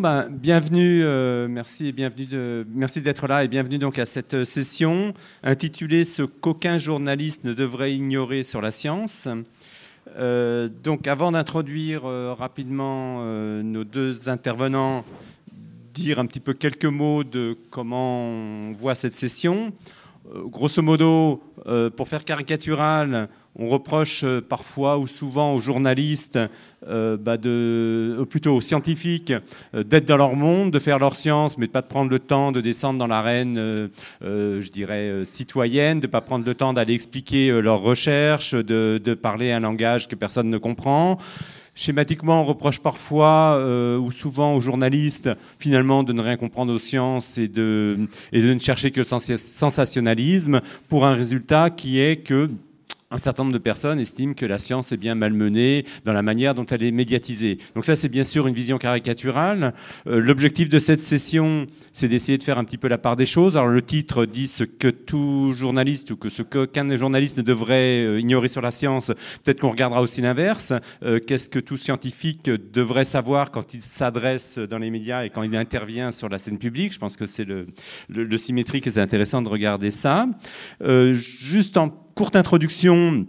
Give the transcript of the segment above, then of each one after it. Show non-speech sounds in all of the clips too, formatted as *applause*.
ben, bienvenue, euh, merci et bienvenue de, merci d'être là et bienvenue donc à cette session intitulée "Ce qu'aucun journaliste ne devrait ignorer sur la science". Euh, donc, avant d'introduire euh, rapidement nos deux intervenants, dire un petit peu quelques mots de comment on voit cette session. grosso modo, pour faire caricatural, on reproche euh, parfois ou souvent aux journalistes, euh, bah de, plutôt aux scientifiques, euh, d'être dans leur monde, de faire leur science, mais de pas prendre le temps de descendre dans l'arène, je dirais, citoyenne, de pas prendre le temps d'aller expliquer leurs recherches, de, parler un langage que personne ne comprend. Schématiquement, on reproche parfois ou souvent aux journalistes finalement de ne rien comprendre aux sciences et de, et de ne chercher que le sensationnalisme pour un résultat qui est que un certain nombre de personnes estiment que la science est bien malmenée dans la manière dont elle est médiatisée. Donc ça, c'est bien sûr une vision caricaturale. Euh, l'objectif de cette session, c'est d'essayer de faire un petit peu la part des choses. Alors le titre dit ce que tout journaliste ou que ce qu'aucun journaliste ne devrait euh, ignorer sur la science. Peut-être qu'on regardera aussi l'inverse. Euh, qu'est-ce que tout scientifique devrait savoir quand il s'adresse dans les médias et quand il intervient sur la scène publique? Je pense que c'est le, le, symétrique et c'est intéressant de regarder ça. juste en courte introduction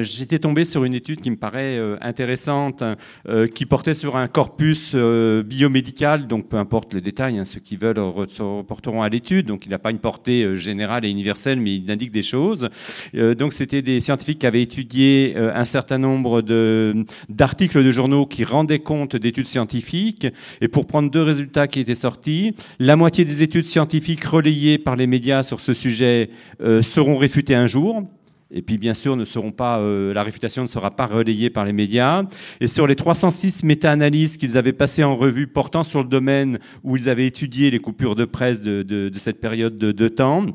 j'étais tombé sur une étude qui me paraît euh, intéressante, euh, qui portait sur un corpus biomédical, donc peu importe les détails, hein, ceux qui veulent se reporteront à l'étude, donc il n'a pas une portée générale et universelle, mais il indique des choses. donc c'était des scientifiques qui avaient étudié un certain nombre d'articles de, journaux qui rendaient compte d'études scientifiques, et pour prendre deux résultats qui étaient sortis, la moitié des études scientifiques relayées par les médias sur ce sujet seront réfutées un jour, et puis, bien sûr, ne seront pas, euh, la réfutation ne sera pas relayée par les médias. Et sur les 306 méta-analyses qu'ils avaient passées en revue portant sur le domaine où ils avaient étudié les coupures de presse de, cette période de temps,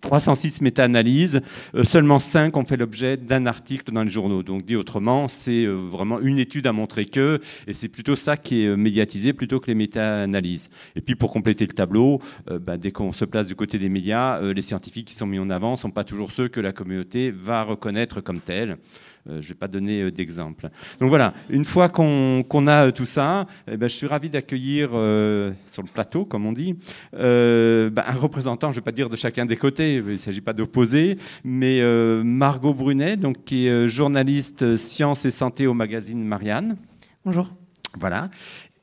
306 méta-analyses, euh, seulement 5 ont fait l'objet d'un article dans les journaux. Donc dit autrement, c'est euh, vraiment une étude à montrer que, et c'est plutôt ça qui est euh, médiatisé plutôt que les méta-analyses. Et puis pour compléter le tableau, bah, dès qu'on se place du côté des médias, les scientifiques qui sont mis en avant ne sont pas toujours ceux que la communauté va reconnaître comme tels. Euh, je ne vais pas donner euh, d'exemple. Donc voilà, une fois qu'on a euh, tout ça, eh ben, je suis ravi d'accueillir sur le plateau, comme on dit, ben, un représentant, je ne vais pas dire de chacun des côtés, il ne s'agit pas d'opposer, mais Margot Brunet, donc, qui est journaliste sciences et santé au magazine Marianne. Bonjour. Voilà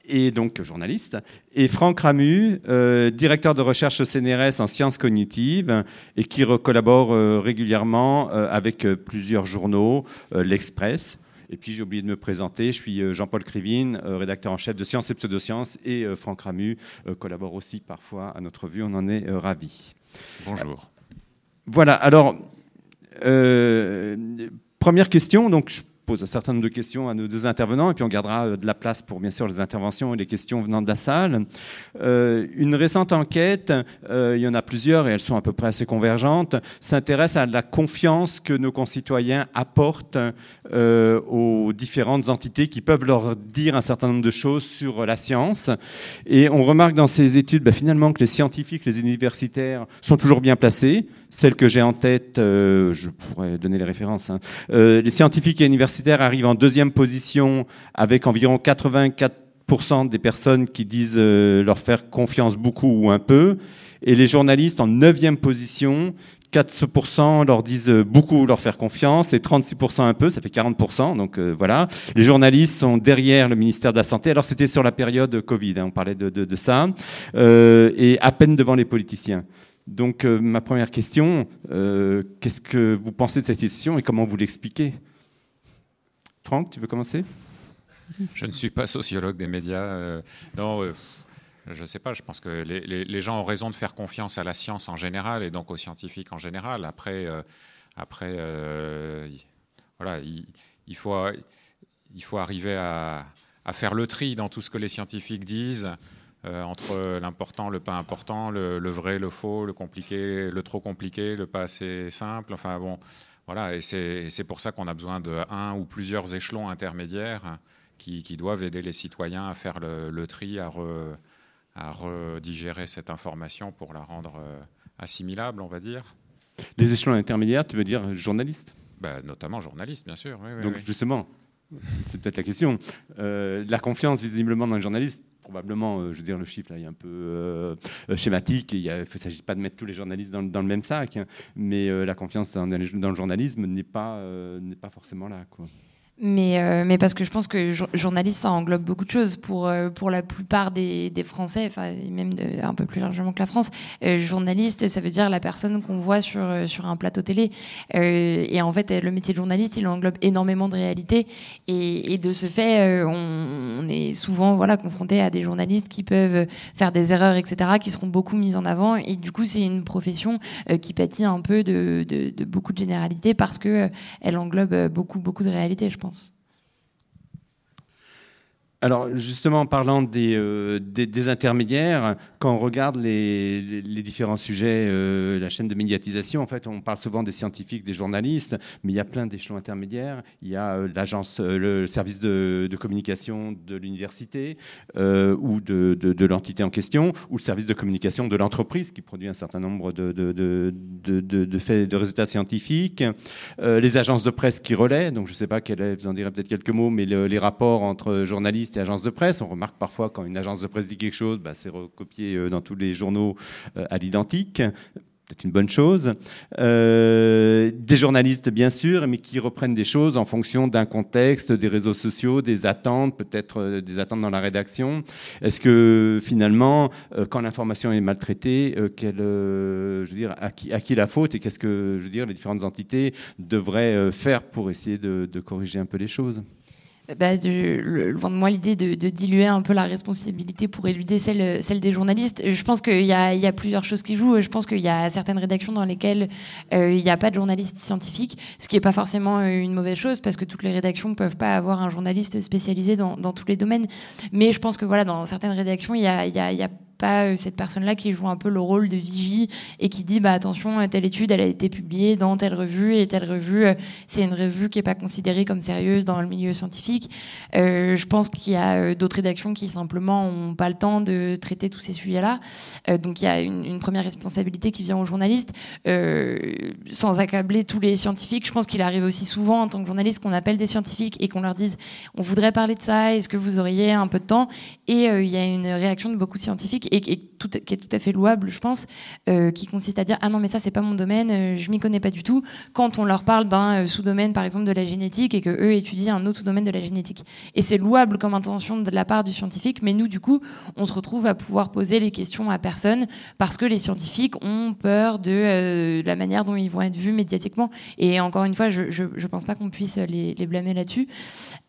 et donc journaliste, et Franck Ramu, euh, directeur de recherche au CNRS en sciences cognitives, et qui collabore euh, régulièrement euh, avec plusieurs journaux, l'Express. Et puis j'ai oublié de me présenter, je suis Jean-Paul Krivine, rédacteur en chef de Sciences et Pseudosciences, et Franck Ramu collabore aussi parfois à notre vue, on en est ravis. Bonjour. Voilà, alors, première question, donc je pose un certain nombre de questions à nos deux intervenants et puis on gardera euh, de la place pour bien sûr les interventions et les questions venant de la salle. Euh, une récente enquête, euh, il y en a plusieurs et elles sont à peu près assez convergentes, s'intéresse à la confiance que nos concitoyens apportent aux différentes entités qui peuvent leur dire un certain nombre de choses sur la science. Et on remarque dans ces études bah, finalement que les scientifiques, les universitaires sont toujours bien placés. Celle que j'ai en tête, je pourrais donner les références, hein. les scientifiques et universitaires arrive en deuxième position avec environ 84% des personnes qui disent euh, leur faire confiance beaucoup ou un peu. Et les journalistes en neuvième position, 4% leur disent beaucoup leur faire confiance et 36% un peu, ça fait 40%. Donc euh, voilà, les journalistes sont derrière le ministère de la Santé. Alors c'était sur la période Covid, hein, on parlait de, ça, euh, et à peine devant les politiciens. Donc ma première question, qu'est-ce que vous pensez de cette question et comment vous l'expliquez? Franck, tu veux commencer? Je ne suis pas sociologue des médias. Euh, non, euh, je ne sais pas. Je pense que les, gens ont raison de faire confiance à la science en général et donc aux scientifiques en général. Après, euh, après voilà, il, faut, il faut arriver à, faire le tri dans tout ce que les scientifiques disent. Entre l'important, le pas important, le, le, vrai, le faux, le compliqué, le trop compliqué, le pas assez simple. Enfin bon, voilà, et c'est pour ça qu'on a besoin de un ou plusieurs échelons intermédiaires qui, doivent aider les citoyens à faire le, tri, à, redigérer cette information pour la rendre euh, assimilable, on va dire. Les échelons intermédiaires, tu veux dire journaliste? Ben, Notamment journaliste, bien sûr. Donc justement, c'est peut-être la question. Euh, la confiance visiblement dans les journalistes probablement, je veux dire, le chiffre là est un peu schématique. Il ne s'agit pas de mettre tous les journalistes dans, le même sac, hein, mais la confiance dans, dans le journalisme n'est pas, pas forcément là. Quoi. Mais, euh, mais parce que je pense que journaliste, ça englobe beaucoup de choses. Pour, euh, pour la plupart des, des Français, enfin, même de, un peu plus largement que la France, euh, journaliste, ça veut dire la personne qu'on voit sur, sur un plateau télé. et en fait, le métier de journaliste, il englobe énormément de réalités. Et, et de ce fait, on, on, est souvent voilà, confronté à des journalistes qui peuvent faire des erreurs, etc., qui seront beaucoup mises en avant. Et du coup, c'est une profession qui pâtit un peu de, de, de beaucoup de généralités parce qu'elle elle englobe beaucoup, beaucoup de réalités, je pense. pense. Alors justement, en parlant des, euh, des, intermédiaires, quand on regarde les, différents sujets, euh, la chaîne de médiatisation, en fait, on parle souvent des scientifiques, des journalistes, mais il y a plein d'échelons intermédiaires. Il y a euh, l'agence, le service de, communication de l'université ou de, de l'entité en question, ou le service de communication de l'entreprise qui produit un certain nombre de, faits, de résultats scientifiques. les agences de presse qui relaient, donc je ne sais pas, quel est, vous en direz peut-être quelques mots, mais les rapports entre journalistes et agences de presse. On remarque parfois quand une agence de presse dit quelque chose, bah, c'est recopié euh, dans tous les journaux euh, à l'identique peut-être une bonne chose. Euh, des journalistes, bien sûr, mais qui reprennent des choses en fonction d'un contexte, des réseaux sociaux, des attentes, peut-être des attentes dans la rédaction. Est-ce que finalement, quand l'information est maltraitée, à qui, la faute et qu'est-ce que, je veux les différentes entités devraient faire pour essayer de corriger un peu les choses? Bah, loin de moi l'idée de, de, diluer un peu la responsabilité pour éluder celle, celle des journalistes. Je pense qu'il y, y, a plusieurs choses qui jouent. Je pense qu'il y a certaines rédactions dans lesquelles euh, il n'y a pas de journaliste scientifique, ce qui n'est pas forcément euh, une mauvaise chose parce que toutes les rédactions ne peuvent pas avoir un journaliste spécialisé dans, dans, tous les domaines. Mais je pense que voilà, dans certaines rédactions, il y a, y a, y a pas euh, cette personne-là qui joue un peu le rôle de vigie et qui dit bah attention telle étude elle a été publiée dans telle revue et telle revue euh, c'est une revue qui est pas considérée comme sérieuse dans le milieu scientifique. Euh, je pense qu'il y a euh, d'autres rédactions qui simplement ont pas le temps de traiter tous ces sujets-là. Euh, donc il y a une, première responsabilité qui vient aux journalistes sans accabler tous les scientifiques. Je pense qu'il arrive aussi souvent en tant que journaliste qu'on appelle des scientifiques et qu'on leur dise on voudrait parler de ça est-ce que vous auriez un peu de temps? Et il y a une réaction de beaucoup de scientifiques et, qui est tout à fait louable, je pense, euh, qui consiste à dire ah non mais ça c'est pas mon domaine, euh, je m'y connais pas du tout. Quand on leur parle d'un euh, sous-domaine par exemple de la génétique et que eux étudient un autre sous-domaine de la génétique, et c'est louable comme intention de la part du scientifique, mais nous du coup on se retrouve à pouvoir poser les questions à personne parce que les scientifiques ont peur de la manière dont ils vont être vus médiatiquement. Et encore une fois, je je, je pense pas qu'on puisse les, blâmer là-dessus.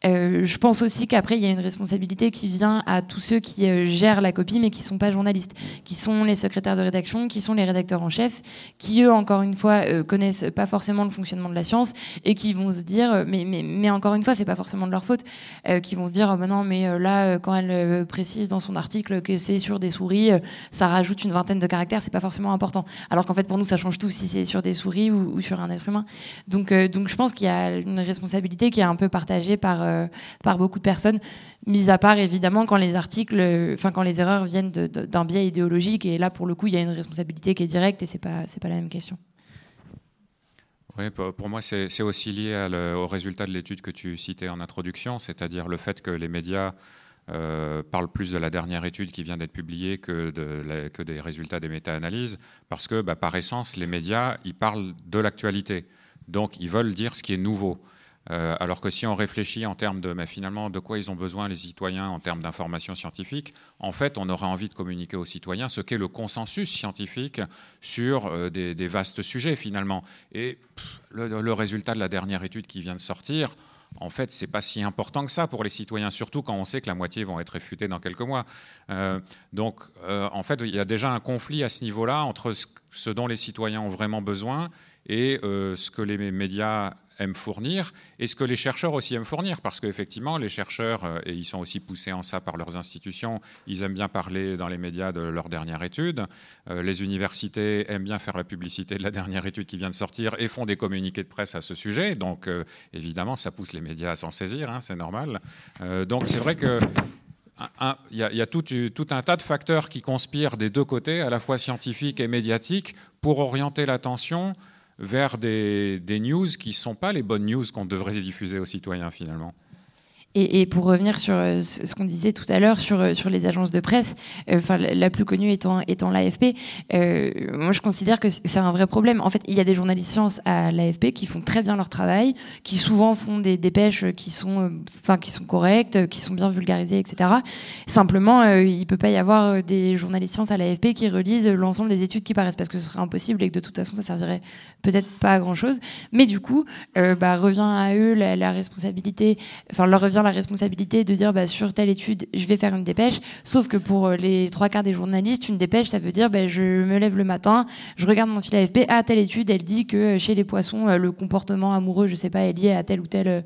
je pense aussi qu'après il y a une responsabilité qui vient à tous ceux qui gèrent la copie mais qui sont pas journalistes, qui sont les secrétaires de rédaction, qui sont les rédacteurs en chef, qui eux, encore une fois, euh, connaissent pas forcément le fonctionnement de la science et qui vont se dire, euh, mais, encore une fois, c'est pas forcément de leur faute, euh, qui vont se dire, oh, non, mais là, quand elle précise dans son article que c'est sur des souris, ça rajoute une vingtaine de caractères, c'est pas forcément important. Alors qu'en fait, pour nous, ça change tout si c'est sur des souris ou, sur un être humain. Donc, je pense qu'il y a une responsabilité qui est un peu partagée par, par beaucoup de personnes mis à part évidemment quand les articles, enfin quand les erreurs viennent d'un biais idéologique, et là pour le coup il y a une responsabilité qui est directe et c'est pas pas la même question. Oui, pour moi c'est aussi lié au résultat de l'étude que tu citais en introduction, c'est-à-dire le fait que les médias euh, parlent plus de la dernière étude qui vient d'être publiée que, que des résultats des méta-analyses, parce que bah, par essence les médias ils parlent de l'actualité, donc ils veulent dire ce qui est nouveau. Euh, alors que si on réfléchit en termes de, mais finalement, de quoi ils ont besoin les citoyens en termes d'information scientifique, en fait, on aurait envie de communiquer aux citoyens ce qu'est le consensus scientifique sur euh, des, vastes sujets finalement. Et le, résultat de la dernière étude qui vient de sortir, en fait, c'est pas si important que ça pour les citoyens, surtout quand on sait que la moitié vont être réfutés dans quelques mois. Euh, donc, en fait, il y a déjà un conflit à ce niveau-là entre ce, dont les citoyens ont vraiment besoin et ce que les médias aiment fournir et ce que les chercheurs aussi aiment fournir. Parce qu'effectivement, les chercheurs, euh, et ils sont aussi poussés en ça par leurs institutions, ils aiment bien parler dans les médias de leur dernière étude. Euh, les universités aiment bien faire la publicité de la dernière étude qui vient de sortir et font des communiqués de presse à ce sujet. Donc, euh, évidemment, ça pousse les médias à s'en saisir, hein, c'est normal. donc, c'est vrai que il y a, tout, tout, un tas de facteurs qui conspirent des deux côtés, à la fois scientifiques et médiatiques, pour orienter l'attention vers des, news qui ne sont pas les bonnes news qu'on devrait diffuser aux citoyens finalement. Et, pour revenir sur euh, ce qu'on disait tout à l'heure sur, euh, sur les agences de presse, euh, enfin la plus connue étant, étant l'AFP, moi je considère que c'est un vrai problème. En fait, il y a des journalistes sciences à l'AFP qui font très bien leur travail, qui souvent font des dépêches qui sont, enfin qui sont correctes, qui sont bien vulgarisées, etc. Simplement, il peut pas y avoir des journalistes sciences à l'AFP qui relisent l'ensemble des études qui paraissent parce que ce serait impossible et que de toute façon ça servirait peut-être pas à grand chose. Mais du coup, bah, revient à eux la, la responsabilité, enfin leur revient la responsabilité de dire bah, sur telle étude, je vais faire une dépêche. Sauf que pour euh, les trois quarts des journalistes, une dépêche, ça veut dire bah, je me lève le matin, je regarde mon fil AFP, ah, telle étude, elle dit que euh, chez les poissons, euh, le comportement amoureux, je sais pas, est lié à tel ou tel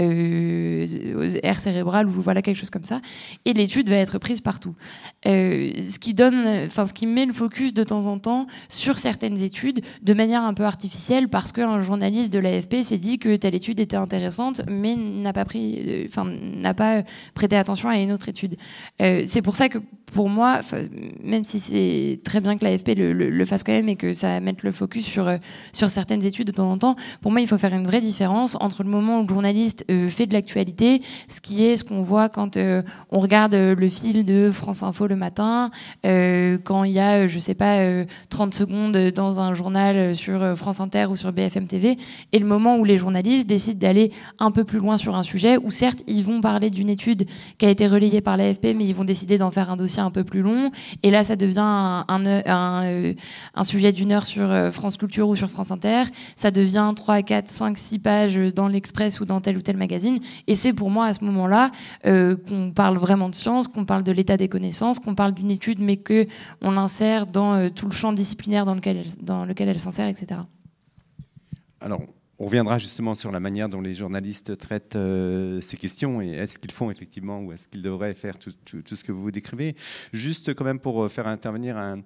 euh, air cérébral ou voilà quelque chose comme ça. Et l'étude va être prise partout. ce qui donne, ce qui met le focus de temps en temps sur certaines études de manière un peu artificielle parce qu'un journaliste de l'AFP s'est dit que telle étude était intéressante, mais n'a pas pris, n'a pas prêté attention à une autre étude. Euh, c'est pour ça que pour moi, même si c'est très bien que l'AFP le, fasse quand même et que ça mette le focus sur, euh, sur certaines études de temps en temps, pour moi, il faut faire une vraie différence entre le moment où le journaliste euh, fait de l'actualité, ce qui est ce qu'on voit quand on regarde le fil de France Info le matin, quand il y a, je sais pas, 30 secondes dans un journal sur France Inter ou sur BFM TV, et le moment où les journalistes décident d'aller un peu plus loin sur un sujet, où certes, ils vont parler d'une étude qui a été relayée par l'AFP, mais ils vont décider d'en faire un dossier un peu plus long. Et là, ça devient un, euh, sujet d'une heure sur euh, France Culture ou sur France Inter. Ça devient 3, 4, 5, 6 pages dans l'Express ou dans tel ou tel magazine. Et c'est pour moi à ce moment-là euh, qu'on parle vraiment de science, qu'on parle de l'état des connaissances, qu'on parle d'une étude, mais que on l'insère dans tout le champ disciplinaire dans lequel dans lequel elle s'insère, etc. Alors, on reviendra justement sur la manière dont les journalistes traitent euh, ces questions et est-ce qu'ils font effectivement ou est-ce qu'ils devraient faire tout, ce que vous décrivez. Juste quand même pour euh, faire intervenir un,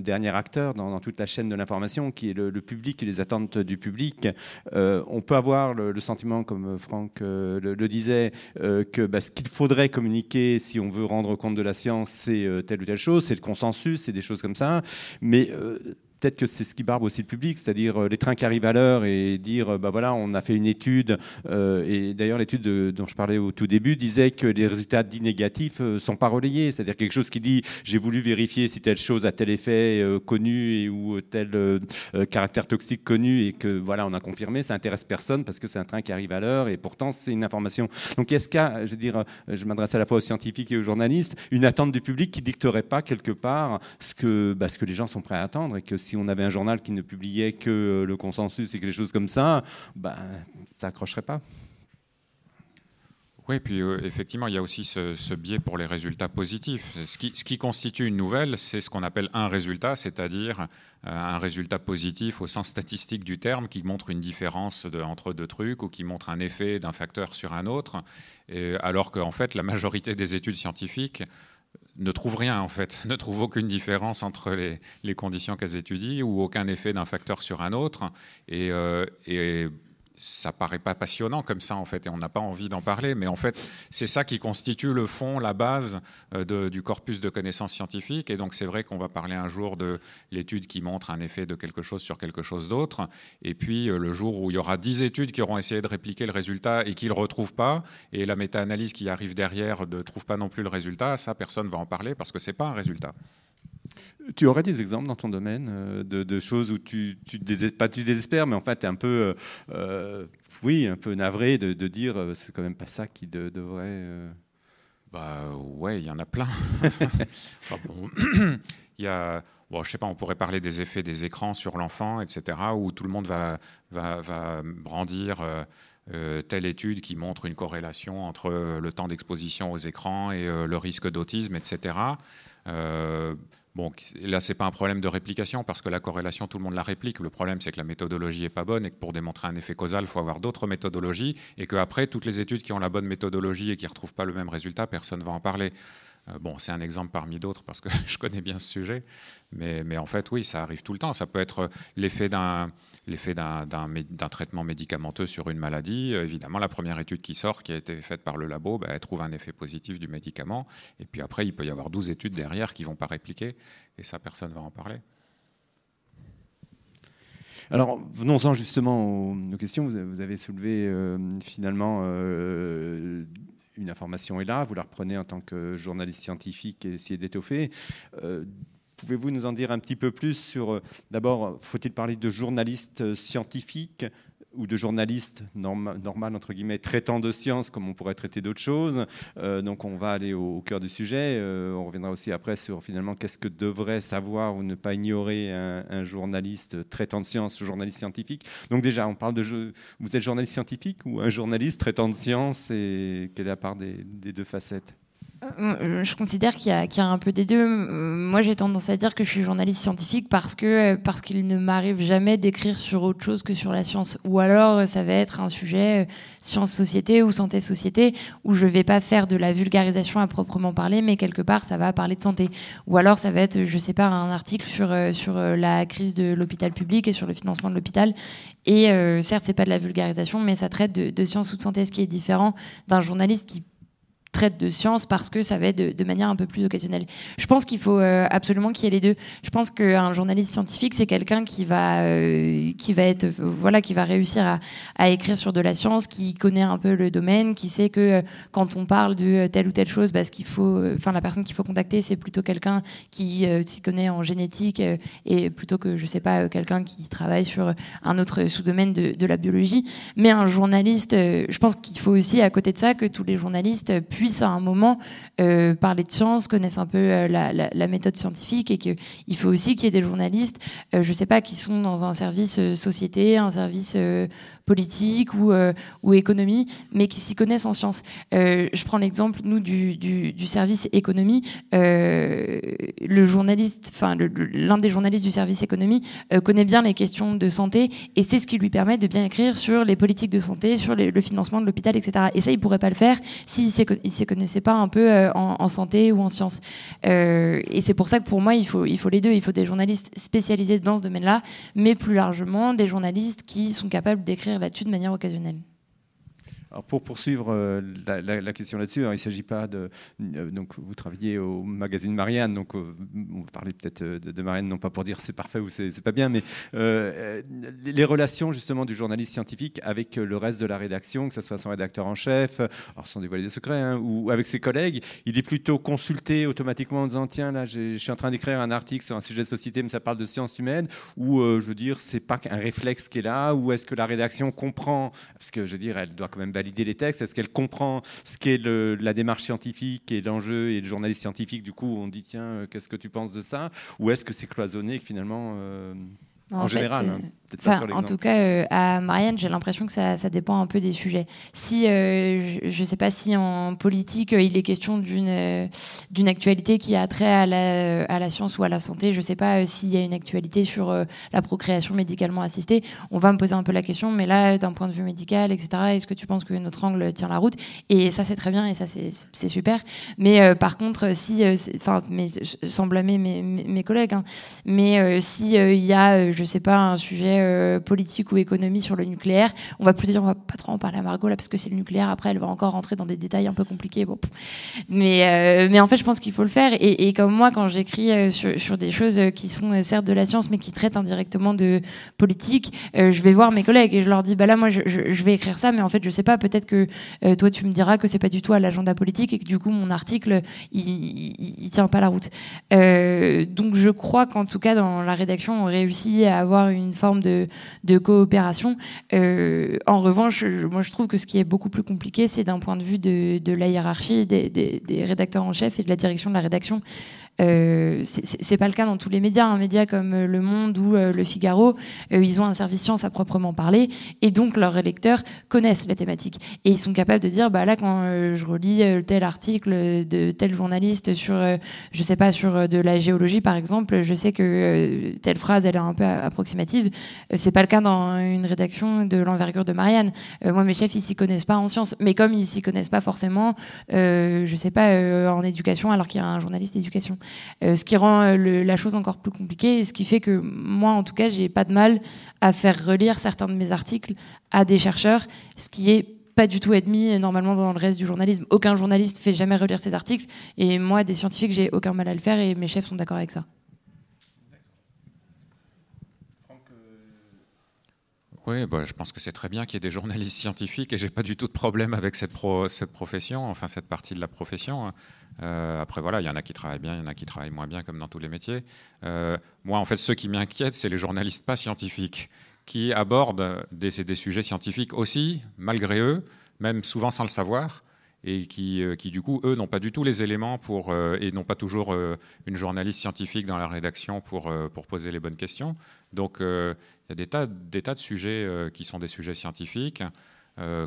dernier acteur dans, toute la chaîne de l'information qui est le, public et les attentes du public. Euh, on peut avoir le, sentiment, comme Franck le, disait, que bah, ce qu'il faudrait communiquer si on veut rendre compte de la science, c'est telle ou telle chose, c'est le consensus, c'est des choses comme ça. Mais peut-être que c'est ce qui barbe aussi le public, c'est-à-dire euh, les trains qui arrivent à l'heure et dire, euh, bah voilà, on a fait une étude, euh, et d'ailleurs l'étude dont je parlais au tout début disait que les résultats dits négatifs ne sont pas relayés, c'est-à-dire quelque chose qui dit, j'ai voulu vérifier si telle chose a tel effet connu et, ou tel caractère toxique connu, et que voilà, on a confirmé, ça intéresse personne parce que c'est un train qui arrive à l'heure, et pourtant c'est une information. Donc est-ce a, je veux dire, je m'adresse à la fois aux scientifiques et aux journalistes, une attente du public qui dicterait pas quelque part ce que, bah, ce que les gens sont prêts à attendre, et que si on avait un journal qui ne publiait que euh, le consensus et que les choses comme ça, ben, ça accrocherait pas. Oui, puis euh, effectivement, il y a aussi ce, biais pour les résultats positifs. Ce qui, ce qui constitue une nouvelle, c'est ce qu'on appelle un résultat, c'est-à-dire euh, un résultat positif au sens statistique du terme, qui montre une différence entre deux trucs ou qui montre un effet d'un facteur sur un autre, et, alors qu'en fait, la majorité des études scientifiques ne trouvent rien en fait, *laughs* ne trouvent aucune différence entre les, conditions qu'elles étudient ou aucun effet d'un facteur sur un autre. Et, euh, ça paraît pas passionnant comme ça en fait et on n'a pas envie d'en parler mais en fait c'est ça qui constitue le fond la base euh, du corpus de connaissances scientifiques. Et donc c'est vrai qu'on va parler un jour de l'étude qui montre un effet de quelque chose sur quelque chose d'autre. Et puis euh, le jour où il y aura dix études qui auront essayé de répliquer le résultat et qui le retrouvent pas et la méta-analyse qui arrive derrière ne trouve pas non plus le résultat ça personne va en parler parce que c'est pas un résultat tu aurais des exemples dans ton domaine euh, de, choses où tu, tu pas tu désespères, mais en fait, tu es un peu, euh, euh, oui, un peu navré de, dire c'est quand même pas ça qui devrait. Bah ouais, il y en a plein. *laughs* Il y a, bon, je sais pas, on pourrait parler des effets des écrans sur l'enfant, etc., où tout le monde va, va, va brandir. telle étude qui montre une corrélation entre le temps d'exposition aux écrans et le risque d'autisme, etc. Bon, là, c'est pas un problème de réplication parce que la corrélation, tout le monde la réplique. Le problème, c'est que la méthodologie est pas bonne et que pour démontrer un effet causal, il faut avoir d'autres méthodologies et qu'après, toutes les études qui ont la bonne méthodologie et qui ne retrouvent pas le même résultat, personne ne va en parler. Euh, bon, c'est un exemple parmi d'autres parce que *laughs* je connais bien ce sujet, mais, mais, en fait, oui, ça arrive tout le temps. Ça peut être l'effet d'un l'effet d'un traitement médicamenteux sur une maladie. Euh, évidemment, la première étude qui sort, qui a été faite par le labo, bah, elle trouve un effet positif du médicament. Et puis après, il peut y avoir 12 études derrière qui ne vont pas répliquer. Et ça, personne ne va en parler. Alors, venons-en justement aux, questions. Vous avez soulevé euh, finalement une information est là, vous la reprenez en tant que journaliste scientifique et essayez d'étoffer. Pouvez-vous nous en dire un petit peu plus sur, d'abord, faut-il parler de journaliste scientifique ou de journalistes normal, entre guillemets, traitant de sciences comme on pourrait traiter d'autres choses? Euh, donc on va aller au, cœur du sujet. Euh, on reviendra aussi après sur finalement qu'est-ce que devrait savoir ou ne pas ignorer un, journaliste traitant de sciences, journaliste scientifique? Donc déjà, on parle de... Vous êtes journaliste scientifique ou un journaliste traitant de sciences et quelle est la part des deux facettes? euh, je considère qu'il y, a un peu des deux. Euh, moi, j'ai tendance à dire que je suis journaliste scientifique parce que euh, parce qu'il ne m'arrive jamais d'écrire sur autre chose que sur la science. Ou alors, ça va être un sujet science-société ou santé-société où je vais pas faire de la vulgarisation à proprement parler, mais quelque part, ça va parler de santé. Ou alors, ça va être, je sais pas, un article sur sur la crise de l'hôpital public et sur le financement de l'hôpital. Et certes, c'est pas de la vulgarisation, mais ça traite de science ou de santé, ce qui est différent d'un journaliste qui traite de science parce que ça va être de, manière un peu plus occasionnelle. Je pense qu'il faut euh, absolument qu'il y ait les deux. Je pense qu'un journaliste scientifique, c'est quelqu'un qui va, euh, qui va être, voilà, qui va réussir à, écrire sur de la science, qui connaît un peu le domaine, qui sait que euh, quand on parle de telle ou telle chose, bah, qu'il faut, enfin, la personne qu'il faut contacter, c'est plutôt quelqu'un qui s'y connaît en génétique et plutôt que, je sais pas, quelqu'un qui travaille sur un autre sous-domaine de, de, la biologie. Mais un journaliste, je pense qu'il faut aussi, à côté de ça, que tous les journalistes puissent à un moment euh, parler de science, connaissent un peu euh, la, méthode scientifique et qu'il faut aussi qu'il y ait des journalistes, euh, je sais pas, qui sont dans un service société, un service politique ou, euh, ou économie, mais qui s'y connaissent en sciences. Euh, je prends l'exemple, nous, du, du, service économie. Euh, le journaliste, enfin, l'un des journalistes du service économie connaît bien les questions de santé et c'est ce qui lui permet de bien écrire sur les politiques de santé, sur le financement de l'hôpital, etc. Et ça, il pourrait pas le faire s'il ne s'y connaissait pas un peu en, en, santé ou en sciences. et c'est pour ça que pour moi, il faut, il faut les deux. Il faut des journalistes spécialisés dans ce domaine-là, mais plus largement des journalistes qui sont capables d'écrire là-dessus de manière occasionnelle pour poursuivre euh, la, question là-dessus, il ne s'agit pas de. Euh, donc, vous travaillez au magazine Marianne, donc euh, on va peut-être de, Marianne, non pas pour dire c'est parfait ou c'est pas bien, mais les relations justement du journaliste scientifique avec le reste de la rédaction, que ce soit son rédacteur en chef, alors sans dévoiler des secrets, hein, ou avec ses collègues, il est plutôt consulté automatiquement en disant tiens, là, je suis en train d'écrire un article sur un sujet de société, mais ça parle de sciences humaines, ou je veux dire, c'est pas qu'un réflexe qui est là, ou est-ce que la rédaction comprend, parce que je veux dire, elle doit quand même valider les textes? Est-ce qu'elle comprend ce qu'est la démarche scientifique et l'enjeu et le journaliste scientifique? Du coup, on dit tiens, euh, qu'est-ce que tu penses de ça? Ou est-ce que c'est cloisonné que finalement en, général. Hein, euh, en tout cas, euh, à Marianne, j'ai l'impression que ça, ça, dépend un peu des sujets. Si, euh, je ne sais pas si en politique, il est question d'une d'une actualité qui a trait à la, à la science ou à la santé, je ne sais pas s'il y a une actualité sur la procréation médicalement assistée, on va me poser un peu la question, mais là, d'un point de vue médical, etc., est-ce que tu penses que notre angle tient la route? Et ça, c'est très bien et ça, c'est super. Mais par contre, si, enfin, sans blâmer mes, mes collègues, hein, mais si il y a je sais pas, un sujet euh, politique ou économie sur le nucléaire, on va plus dire, va pas trop en parler à Margot là parce que c'est le nucléaire. Après, elle va encore rentrer dans des détails un peu compliqués. Euh, mais en fait, je pense qu'il faut le faire. Et, comme moi, quand j'écris euh, sur, des choses qui sont certes de la science, mais qui traitent indirectement de politique, je vais voir mes collègues et je leur dis, bah là, moi, je, vais écrire ça, mais en fait, je sais pas. Peut-être que toi, tu me diras que c'est pas du tout à l'agenda politique et que du coup, mon article, il, il, tient pas la route. donc, je crois qu'en tout cas, dans la rédaction, on réussit à avoir une forme de, coopération. Euh, en revanche, moi je trouve que ce qui est beaucoup plus compliqué, c'est d'un point de vue de, la hiérarchie des, des, rédacteurs en chef et de la direction de la rédaction. Euh, c'est pas le cas dans tous les médias. Un média comme euh, Le Monde ou euh, Le Figaro, euh, ils ont un service science à proprement parler, et donc leurs lecteurs connaissent la thématique et ils sont capables de dire, bah là quand je relis tel article de tel journaliste sur, je sais pas, sur de la géologie par exemple, je sais que telle phrase elle est un peu approximative. c'est pas le cas dans une rédaction de l'envergure de Marianne. moi mes chefs ils s'y connaissent pas en sciences, mais comme ils s'y connaissent pas forcément, je sais pas en éducation alors qu'il y a un journaliste d'éducation. Euh, ce qui rend euh, la chose encore plus compliquée et ce qui fait que moi, en tout cas, j'ai pas de mal à faire relire certains de mes articles à des chercheurs, ce qui est pas du tout admis euh, normalement dans le reste du journalisme. Aucun journaliste fait jamais relire ses articles et moi, des scientifiques, j'ai aucun mal à le faire et mes chefs sont d'accord avec ça. Oui, bah, je pense que c'est très bien qu'il y ait des journalistes *laughs* scientifiques et j'ai pas du tout de problème avec cette, profession, enfin cette partie de la profession. Hein. Euh, après, voilà, il y en a qui travaillent bien, il y en a qui travaillent moins bien, comme dans tous les métiers. Euh, moi, en fait, ceux qui m'inquiètent, c'est les journalistes pas scientifiques, qui abordent des, des, sujets scientifiques aussi, malgré eux, même souvent sans le savoir, et qui, euh, qui du coup, eux, n'ont pas du tout les éléments pour, et n'ont pas toujours une journaliste scientifique dans la rédaction pour, pour poser les bonnes questions. Donc, il y a des tas, des tas de sujets qui sont des sujets scientifiques.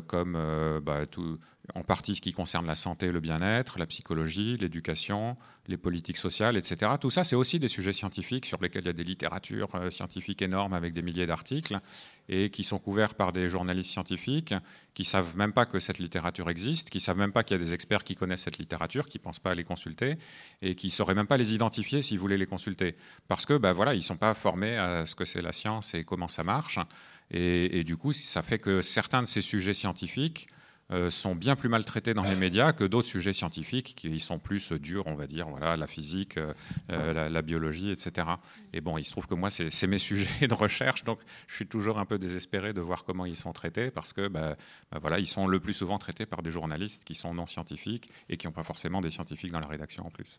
Comme bah, tout, en partie ce qui concerne la santé le bien-être, la psychologie, l'éducation, les politiques sociales, etc. Tout ça, c'est aussi des sujets scientifiques sur lesquels il y a des littératures euh, scientifiques énormes avec des milliers d'articles et qui sont couverts par des journalistes scientifiques qui savent même pas que cette littérature existe, qui savent même pas qu'il y a des experts qui connaissent cette littérature, qui pensent pas à les consulter et qui sauraient même pas les identifier s'ils voulaient les consulter, parce que ben voilà, ils sont pas formés à ce que c'est la science et comment ça marche. Et, du coup, ça fait que certains de ces sujets scientifiques sont bien plus maltraités dans les médias que d'autres sujets scientifiques qui sont plus durs, on va dire, voilà, la physique, euh, euh, la, biologie, etc. Et bon, il se trouve que moi, c'est mes *laughs* sujets de recherche, donc je suis toujours un peu désespéré de voir comment ils sont traités, parce que bah, bah, voilà, ils sont le plus souvent traités par des journalistes qui sont non scientifiques et qui n'ont pas forcément des scientifiques dans la rédaction en plus.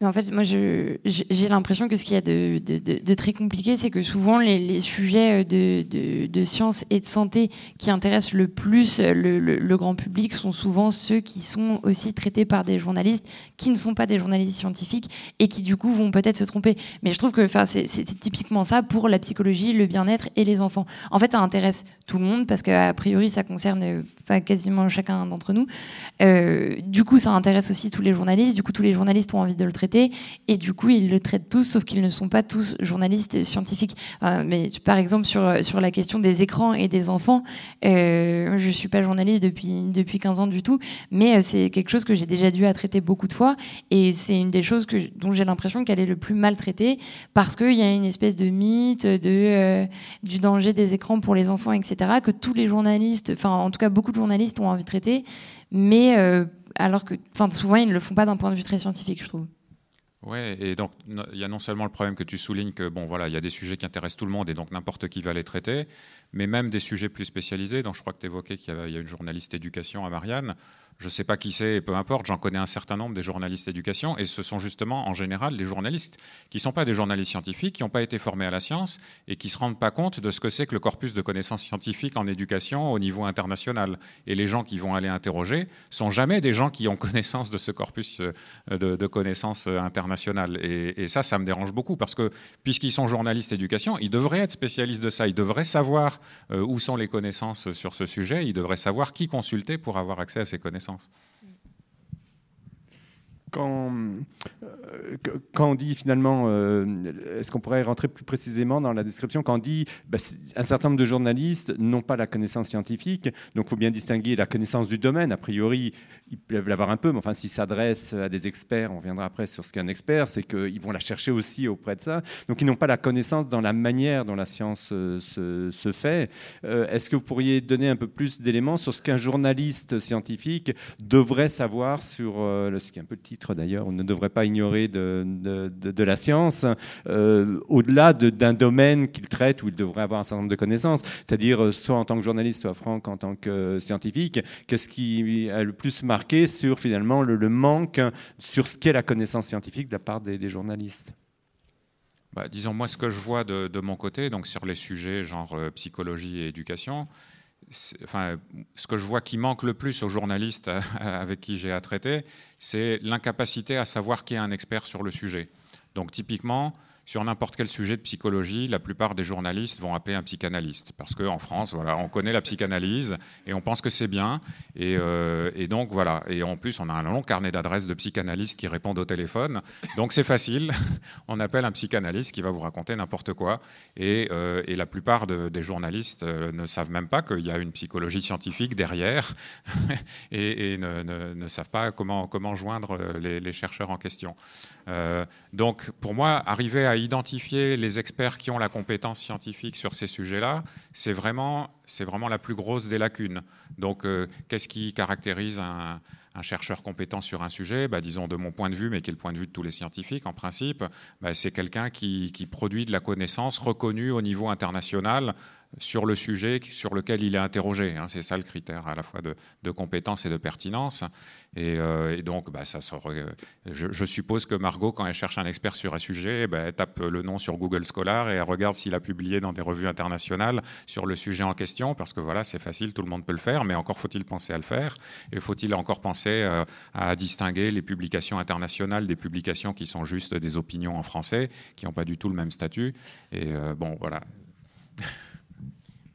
Mais en fait, moi, j'ai l'impression que ce qu'il y a de, très compliqué, c'est que souvent les, sujets de, de, science et de santé qui intéressent le plus le grand public sont souvent ceux qui sont aussi traités par des journalistes qui ne sont pas des journalistes scientifiques et qui du coup vont peut-être se tromper. Mais je trouve que c'est typiquement ça pour la psychologie, le bien-être et les enfants. En fait, ça intéresse tout le monde parce qu'a priori, ça concerne quasiment chacun d'entre nous. Euh, du coup, ça intéresse aussi tous les journalistes. Du coup, tous les journalistes ont envie de le traiter et du coup, ils le traitent tous, sauf qu'ils ne sont pas tous journalistes scientifiques. mais par exemple, sur, sur la question des écrans et des enfants, euh, je suis pas journaliste depuis depuis, 15 ans du tout, mais euh, c'est quelque chose que j'ai déjà dû à traiter beaucoup de fois, et c'est une des choses que, dont j'ai l'impression qu'elle est le plus maltraitée, parce qu'il y a une espèce de mythe de, euh, du danger des écrans pour les enfants, etc., que tous les journalistes, enfin en tout cas beaucoup de journalistes ont envie de traiter, mais euh, alors que souvent ils ne le font pas d'un point de vue très scientifique, je trouve. Oui, et donc il y a non seulement le problème que tu soulignes que bon voilà, il y a des sujets qui intéressent tout le monde et donc n'importe qui va les traiter, mais même des sujets plus spécialisés. Donc je crois que tu évoquais qu'il y, y, a une journaliste éducation à Marianne je ne sais pas qui c'est, peu importe, j'en connais un certain nombre des journalistes d'éducation, et ce sont justement en général les journalistes qui ne sont pas des journalistes scientifiques, qui n'ont pas été formés à la science et qui ne se rendent pas compte de ce que c'est que le corpus de connaissances scientifiques en éducation au niveau international. Et les gens qui vont aller interroger sont jamais des gens qui ont connaissance de ce corpus euh, de, connaissances euh, internationales. Et, ça, ça me dérange beaucoup parce que puisqu'ils sont journalistes d'éducation, ils devraient être spécialistes de ça, ils devraient savoir euh, où sont les connaissances sur ce sujet, ils devraient savoir qui consulter pour avoir accès à ces connaissances sens. Quand, euh, quand, on dit finalement, euh, est-ce qu'on pourrait rentrer plus précisément dans la description, quand on dit bah, un certain nombre de journalistes n'ont pas la connaissance scientifique, donc il faut bien distinguer la connaissance du domaine. A priori, ils peuvent l'avoir un peu, mais enfin, s'ils s'adressent à des experts, on viendra après sur ce qu'est un expert, c'est qu'ils vont la chercher aussi auprès de ça. Donc ils n'ont pas la connaissance dans la manière dont la science euh, se, se, fait. est-ce que vous pourriez donner un peu plus d'éléments sur ce qu'un journaliste scientifique devrait savoir sur ce qui est un peu le titre d'ailleurs, on ne devrait pas ignorer de, de, la science, euh, au-delà d'un domaine qu'il traite où il devrait avoir un certain nombre de connaissances, c'est-à-dire euh, soit en tant que journaliste, soit Franck en tant que scientifique, qu'est-ce qui a le plus marqué sur finalement le, manque sur ce qu'est la connaissance scientifique de la part des, journalistes? Bah, disons, moi, ce que je vois de, mon côté, donc sur les sujets genre euh, psychologie et éducation, enfin, ce que je vois qui manque le plus aux journalistes *laughs* avec qui j'ai à traiter, c'est l'incapacité à savoir qui est un expert sur le sujet. Donc typiquement, sur n'importe quel sujet de psychologie, la plupart des journalistes vont appeler un psychanalyste. Parce qu'en France, voilà, on connaît la psychanalyse et on pense que c'est bien. Euh, et, donc, voilà. Et en plus, on a un long carnet d'adresses de psychanalystes qui répondent au téléphone. Donc, c'est facile. *laughs* On appelle un psychanalyste qui va vous raconter n'importe quoi. Et, euh, la plupart des journalistes euh, ne savent même pas qu'il y a une psychologie scientifique derrière *laughs* et, ne, savent pas comment, joindre les chercheurs en question. Donc, pour moi, arriver à identifier les experts qui ont la compétence scientifique sur ces sujets-là, c'est vraiment, c'est vraiment la plus grosse des lacunes. Donc, euh, qu'est-ce qui caractérise un, chercheur compétent sur un sujet? Bah, Disons de mon point de vue, mais qui est le point de vue de tous les scientifiques en principe, bah, c'est quelqu'un qui, produit de la connaissance reconnue au niveau international sur le sujet sur lequel il est interrogé. Hein. c'est ça le critère à la fois de, compétence et de pertinence. Et, euh, donc, bah, ça je, suppose que Margot, quand elle cherche un expert sur un sujet, bah, elle tape le nom sur Google Scholar et elle regarde s'il a publié dans des revues internationales sur le sujet en question, parce que voilà, c'est facile, tout le monde peut le faire, mais encore faut-il penser à le faire. Et faut-il encore penser euh, à distinguer les publications internationales des publications qui sont juste des opinions en français, qui n'ont pas du tout le même statut? Et euh, bon, voilà.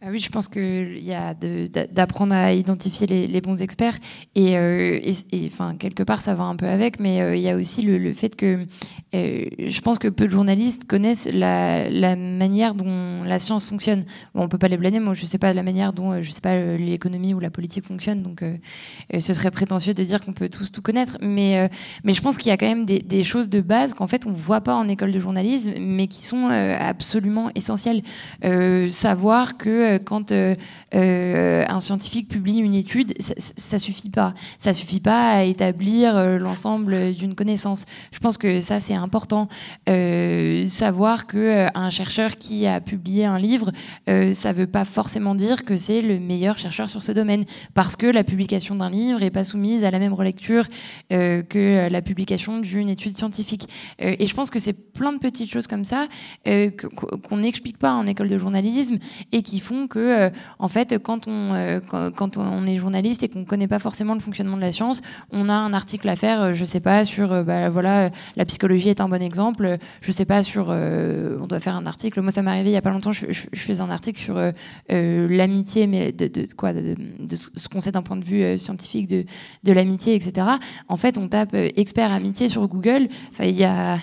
Ah oui, je pense qu'il y a d'apprendre à identifier les, bons experts et, euh, enfin quelque part ça va un peu avec, mais euh, il y a aussi le, fait que euh, je pense que peu de journalistes connaissent la, manière dont la science fonctionne. Bon, on peut pas les blâmer, moi je sais pas la manière dont je l'économie ou la politique fonctionne, donc ce serait prétentieux de dire qu'on peut tous tout connaître, mais je pense qu'il y a quand même des, choses de base qu'en fait on voit pas en école de journalisme, mais qui sont absolument essentielles. savoir que quand euh, euh, un scientifique publie une étude, ça, ne suffit pas. Ça suffit pas à établir euh, l'ensemble d'une connaissance. Je pense que ça c'est important. savoir que un chercheur qui a publié un livre, ça veut pas forcément dire que c'est le meilleur chercheur sur ce domaine, parce que la publication d'un livre est pas soumise à la même relecture que la publication d'une étude scientifique. et je pense que c'est plein de petites choses comme ça qu'on n'explique pas en école de journalisme et qui font que, euh, en fait, quand on, euh, quand, on est journaliste et qu'on ne connaît pas forcément le fonctionnement de la science, on a un article à faire, euh, je sais pas, sur, bah, voilà, la psychologie est un bon exemple, je sais pas, sur, on doit faire un article, moi ça m'est arrivé il y a pas longtemps, je, faisais un article sur l'amitié, mais de, quoi, de, ce qu'on sait d'un point de vue scientifique de, de l'amitié, etc. En fait, on tape expert amitié sur Google, enfin, il y a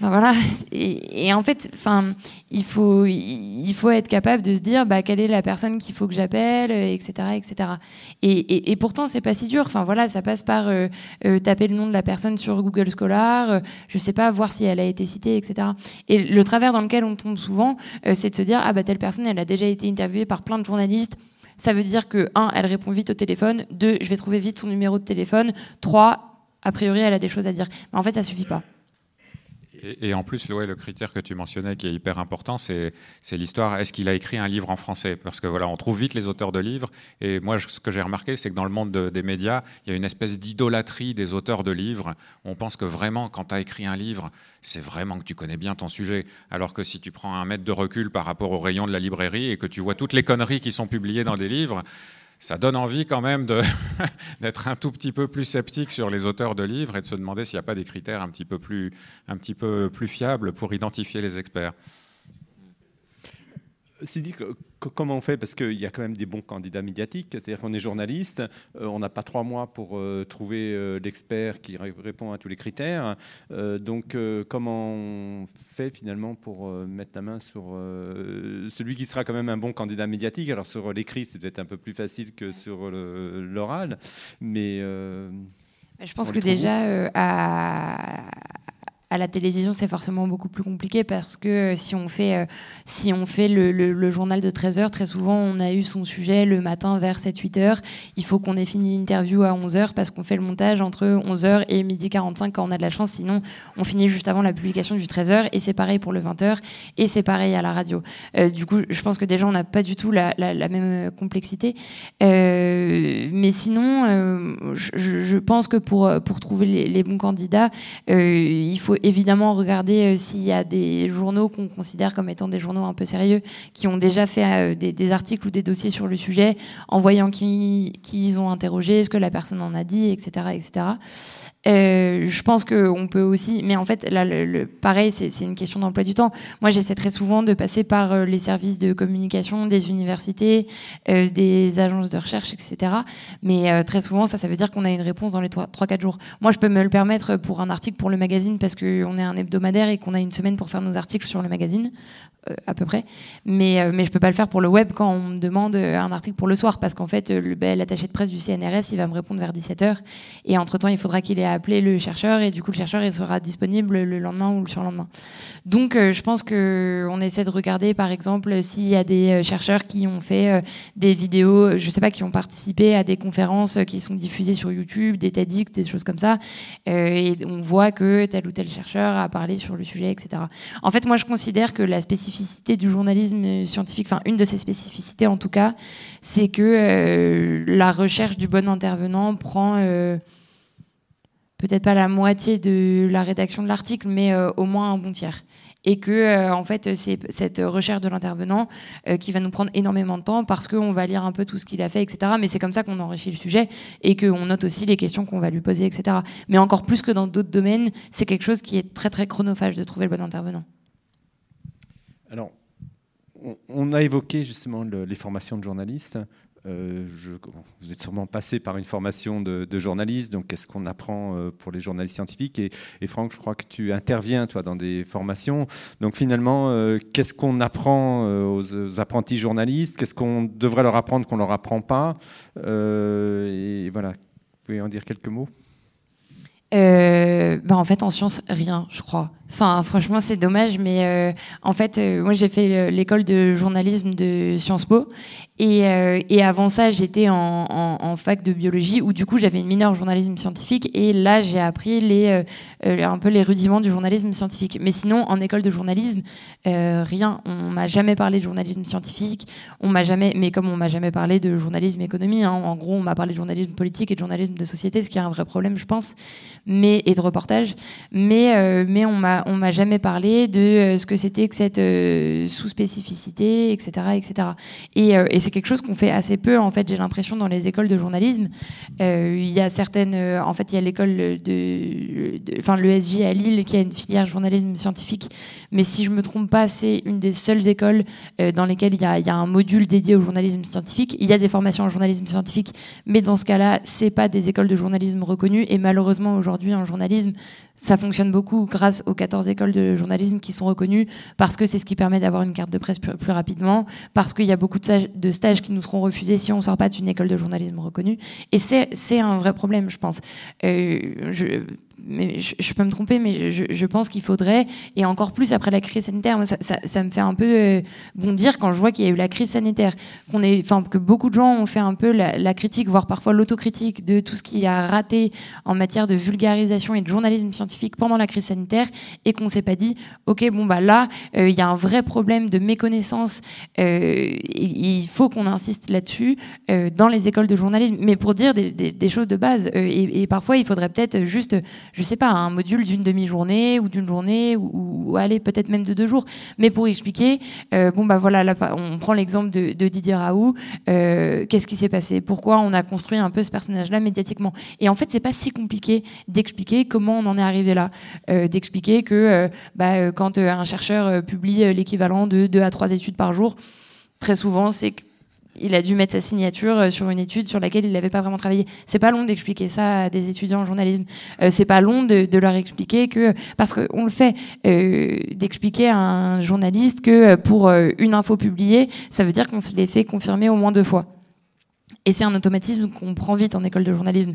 voilà. Et, en fait, enfin, il faut, il faut être capable de se dire, bah, quelle est la personne qu'il faut que j'appelle, etc., etc. Et, et, pourtant, c'est pas si dur. Enfin, voilà, ça passe par euh, euh, taper le nom de la personne sur Google Scholar, euh, je sais pas, voir si elle a été citée, etc. Et le travers dans lequel on tombe souvent, c'est de se dire, ah bah telle personne, elle a déjà été interviewée par plein de journalistes. Ça veut dire que un, elle répond vite au téléphone. Deux, je vais trouver vite son numéro de téléphone. Trois, a priori, elle a des choses à dire. Mais en fait, ça suffit pas. Et, en plus, le critère que tu mentionnais qui est hyper important, c'est l'histoire. Est-ce qu'il a écrit un livre en français? Parce que voilà, on trouve vite les auteurs de livres. Et moi, ce que j'ai remarqué, c'est que dans le monde des médias, il y a une espèce d'idolâtrie des auteurs de livres. On pense que vraiment, quand tu as écrit un livre, c'est vraiment que tu connais bien ton sujet. Alors que si tu prends un mètre de recul par rapport au rayon de la librairie et que tu vois toutes les conneries qui sont publiées dans des livres, ça donne envie quand même *laughs* d'être un tout petit peu plus sceptique sur les auteurs de livres et de se demander s'il n'y a pas des critères un petit peu plus, fiables pour identifier les experts. Sidi, comment on fait? Parce qu'il y a quand même des bons candidats médiatiques, c'est-à-dire qu'on est journaliste, euh, on n'a pas trois mois pour euh, trouver euh, l'expert qui répond à tous les critères. donc comment on fait finalement pour mettre la main sur celui qui sera quand même un bon candidat médiatique? Alors sur l'écrit, c'est peut-être un peu plus facile que sur l'oral, mais... je pense que déjà, à, à la télévision, c'est forcément beaucoup plus compliqué parce que euh, si on fait, euh, si on fait le, journal de 13 heures, très souvent, on a eu son sujet le matin vers 7-8 heures. Il faut qu'on ait fini l'interview à 11 heures parce qu'on fait le montage entre 11 heures et midi 45 quand on a de la chance. Sinon, on finit juste avant la publication du 13 heures et c'est pareil pour le 20 heures et c'est pareil à la radio. Euh, du coup, je pense que déjà, on n'a pas du tout la, même complexité. mais sinon, je, je, pense que pour, pour trouver les, les bons candidats, il faut évidemment regarder euh, s'il y a des journaux qu'on considère comme étant des journaux un peu sérieux, qui ont déjà fait euh, des, articles ou des dossiers sur le sujet, en voyant qui, ils ont interrogé, ce que la personne en a dit, etc. Euh, je pense qu'on peut aussi, mais en fait, là, le, pareil, c'est une question d'emploi du temps. Moi, j'essaie très souvent de passer par euh, les services de communication des universités, euh, des agences de recherche, etc. Mais très souvent, ça, ça veut dire qu'on a une réponse dans les 3-4 jours. Moi, je peux me le permettre pour un article pour le magazine parce qu'on est un hebdomadaire et qu'on a une semaine pour faire nos articles sur le magazine. Euh, à peu près. Mais, euh, mais je peux pas le faire pour le web quand on me demande euh, un article pour le soir, parce qu'en fait, l'attaché de presse du CNRS, il va me répondre vers 17h. Et entre-temps, il faudra qu'il ait appelé le chercheur, et du coup, le chercheur, il sera disponible le lendemain ou le surlendemain. Donc, je pense qu'on essaie de regarder, par exemple, s'il y a des chercheurs qui ont fait des vidéos, je sais pas, qui ont participé à des conférences qui sont diffusées sur YouTube, des TEDx, des choses comme ça, et on voit que tel ou tel chercheur a parlé sur le sujet, etc. En fait, moi, je considère que la spécificité du journalisme scientifique, enfin une de ses spécificités en tout cas, c'est que la recherche du bon intervenant prend peut-être pas la moitié de la rédaction de l'article, mais au moins un bon tiers et que euh, en fait c'est cette recherche de l'intervenant euh, qui va nous prendre énormément de temps parce qu'on va lire un peu tout ce qu'il a fait, etc. Mais c'est comme ça qu'on enrichit le sujet et qu'on note aussi les questions qu'on va lui poser, etc. Mais encore plus que dans d'autres domaines, c'est quelque chose qui est très très chronophage de trouver le bon intervenant. Alors, on a évoqué justement les formations de journalistes. Euh, vous êtes sûrement passé par une formation de, journaliste, donc qu'est-ce qu'on apprend euh, pour les journalistes scientifiques? Et, Franck, je crois que tu interviens toi dans des formations. Donc finalement, euh, qu'est-ce qu'on apprend aux, apprentis journalistes? Qu'est-ce qu'on devrait leur apprendre qu'on leur apprend pas? Et voilà, vous pouvez en dire quelques mots? Bah en fait, en sciences, rien, je crois. Enfin, franchement, c'est dommage, mais euh, en fait, euh, moi, j'ai fait euh, l'école de journalisme de Sciences Po, et, avant ça, j'étais en, fac de biologie, où du coup, j'avais une mineure journalisme scientifique, et là, j'ai appris un peu les rudiments du journalisme scientifique. Mais sinon, en école de journalisme, rien. On m'a jamais parlé de journalisme scientifique. On m'a jamais, mais comme on m'a jamais parlé de journalisme économie, hein, en gros, on m'a parlé de journalisme politique et de journalisme de société, ce qui est un vrai problème, je pense, mais et de reportage. Mais mais on m'a on m'a jamais parlé de euh, ce que c'était que cette euh, sous-spécificité, etc., etc. Euh, et, c'est quelque chose qu'on fait assez peu, en fait, j'ai l'impression, dans les écoles de journalisme. il y a certaines, en fait, il y a l'école de, enfin, l'ESJ à Lille qui a une filière journalisme scientifique. Mais si je me trompe pas, c'est une des seules écoles dans lesquelles il y, a, il y, a, un module dédié au journalisme scientifique. Il y a des formations en journalisme scientifique, mais dans ce cas-là, c'est pas des écoles de journalisme reconnues. Et malheureusement, aujourd'hui, en journalisme, ça fonctionne beaucoup grâce aux 14 écoles de journalisme qui sont reconnues, parce que c'est ce qui permet d'avoir une carte de presse plus, rapidement, parce qu'il y a beaucoup de stages, qui nous seront refusés si on ne sort pas d'une école de journalisme reconnue. Et c'est un vrai problème, je pense. Euh, je, peux me tromper, mais je, pense qu'il faudrait, et encore plus après la crise sanitaire, ça, me fait un peu euh, bondir quand je vois qu'il y a eu la crise sanitaire, que beaucoup de gens ont fait un peu la, critique, voire parfois l'autocritique de tout ce qui a raté en matière de vulgarisation et de journalisme scientifique pendant la crise sanitaire, et qu'on s'est pas dit, ok, bon bah là, euh, il y a un vrai problème de méconnaissance, euh, il faut qu'on insiste là-dessus dans les écoles de journalisme, mais pour dire des, choses de base, et, parfois il faudrait peut-être juste je sais pas, un module d'une demi-journée ou d'une journée ou, allez peut-être même de deux jours, mais pour expliquer, euh, bon bah voilà, là, on prend l'exemple de, Didier Raoult, euh, qu'est-ce qui s'est passé, pourquoi on a construit un peu ce personnage-là médiatiquement, et en fait c'est pas si compliqué d'expliquer comment on en est arrivé là, euh, d'expliquer que bah, quand un chercheur publie l'équivalent de deux à trois études par jour, très souvent c'est il a dû mettre sa signature euh, sur une étude sur laquelle il n'avait pas vraiment travaillé. C'est pas long d'expliquer ça à des étudiants en journalisme. Euh, c'est pas long de, leur expliquer que parce qu'on le fait euh, d'expliquer à un journaliste que pour une info publiée, ça veut dire qu'on se l'est fait confirmer au moins deux fois. Et c'est un automatisme qu'on prend vite en école de journalisme.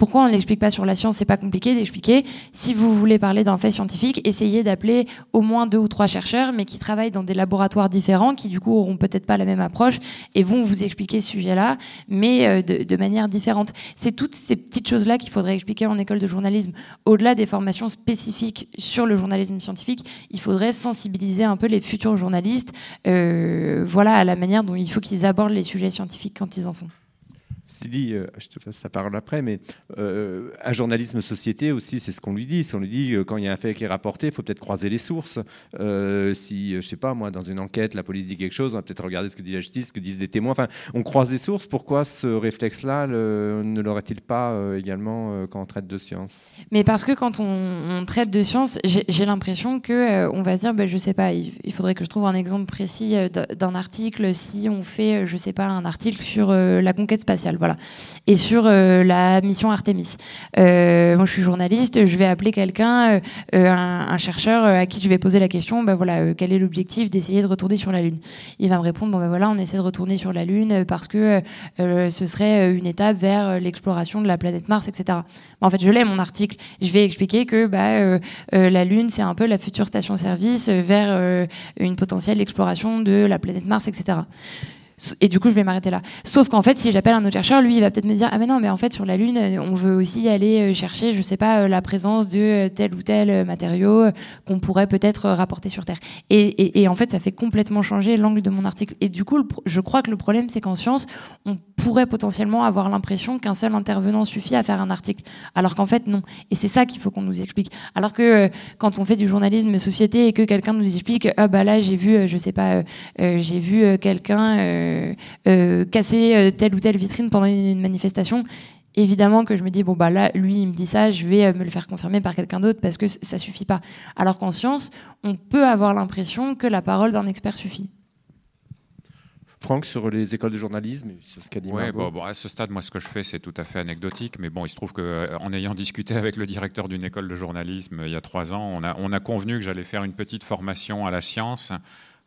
Pourquoi on ne l'explique pas sur la science C'est pas compliqué d'expliquer. Si vous voulez parler d'un fait scientifique, essayez d'appeler au moins deux ou trois chercheurs, mais qui travaillent dans des laboratoires différents, qui du coup auront peut-être pas la même approche et vont vous expliquer ce sujet-là, mais euh, de, manière différente. C'est toutes ces petites choses-là qu'il faudrait expliquer en école de journalisme. Au-delà des formations spécifiques sur le journalisme scientifique, il faudrait sensibiliser un peu les futurs journalistes, euh, voilà, à la manière dont il faut qu'ils abordent les sujets scientifiques quand ils en font. C'est dit, euh, je te fasse la parole après, mais euh, un journalisme société aussi, c'est ce qu'on lui dit. Si on lui dit euh, quand il y a un fait qui est rapporté, il faut peut-être croiser les sources. si, je sais pas, moi, dans une enquête, la police dit quelque chose, on va peut-être regarder ce que dit la justice, ce que disent des témoins. Enfin, on croise les sources. Pourquoi ce réflexe-là ne l'aurait-il pas également quand on traite de science? Mais parce que quand on, traite de science, j'ai l'impression que on va se dire, ben, je sais pas, il, faudrait que je trouve un exemple précis d'un article. Si on fait, je sais pas, un article sur la conquête spatiale voilà. Et sur euh, la mission Artemis. Euh, moi, je suis journaliste, je vais appeler quelqu'un, euh, un, chercheur à qui je vais poser la question, bah voilà, quel est l'objectif d'essayer de retourner sur la Lune? Il va me répondre, bon ben voilà, on essaie de retourner sur la Lune parce que ce serait une étape vers l'exploration de la planète Mars, etc. En fait, je l'ai mon article. Je vais expliquer que bah, la Lune, c'est un peu la future station-service vers une potentielle exploration de la planète Mars, etc Et du coup, je vais m'arrêter là. Sauf qu'en fait, si j'appelle un autre chercheur, lui, il va peut-être me dire Ah, mais non, mais en fait, sur la Lune, on veut aussi aller chercher, je sais pas, la présence de tel ou tel matériau qu'on pourrait peut-être rapporter sur Terre. Et, en fait, ça fait complètement changer l'angle de mon article. Et du coup, je crois que le problème, c'est qu'en science, on pourrait potentiellement avoir l'impression qu'un seul intervenant suffit à faire un article. Alors qu'en fait, non. Et c'est ça qu'il faut qu'on nous explique. Alors que quand on fait du journalisme société et que quelqu'un nous explique Ah, bah là, j'ai vu, je sais pas, j'ai vu quelqu'un euh, euh, casser euh, telle ou telle vitrine pendant une manifestation, évidemment que je me dis bon bah là lui il me dit ça je vais me le faire confirmer par quelqu'un d'autre parce que ça suffit pas alors qu'en science on peut avoir l'impression que la parole d'un expert suffit Franck, sur les écoles de journalisme, sur ce qu'a dit ouais, bon, à ce stade, moi, ce que je fais, c'est tout à fait anecdotique. Mais bon, il se trouve qu'en ayant *laughs* discuté avec le directeur d'une école de journalisme il y a trois ans, on a, on a convenu que j'allais faire une petite formation à la science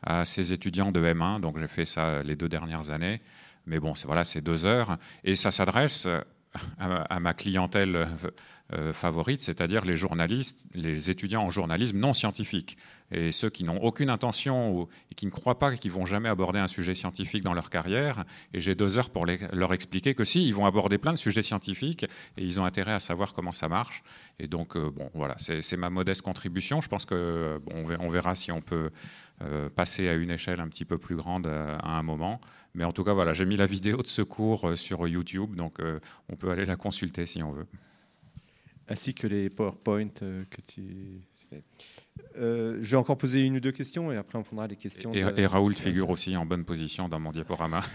à ces étudiants de M1. Donc j'ai fait ça les deux dernières années. Mais bon, voilà, c'est deux heures. Et ça s'adresse à, ma clientèle euh, favorite, c'est-à-dire les journalistes, les étudiants en journalisme non scientifique. Et ceux qui n'ont aucune intention et qui ne croient pas qu'ils vont jamais aborder un sujet scientifique dans leur carrière. Et j'ai deux heures pour leur expliquer que si, ils vont aborder plein de sujets scientifiques et ils ont intérêt à savoir comment ça marche. Et donc, euh, bon, voilà, c'est ma modeste contribution. Je pense que bon, on verra si on peut euh, passer à une échelle un petit peu plus grande euh, à, un moment. Mais en tout cas, voilà, j'ai mis la vidéo de ce cours euh, sur YouTube, donc on peut aller la consulter si on veut. Ainsi que les PowerPoint que tu fais. je vais encore poser une ou deux questions et après on prendra les questions. Et, et Raoul figure aussi en bonne position dans mon diaporama. *laughs*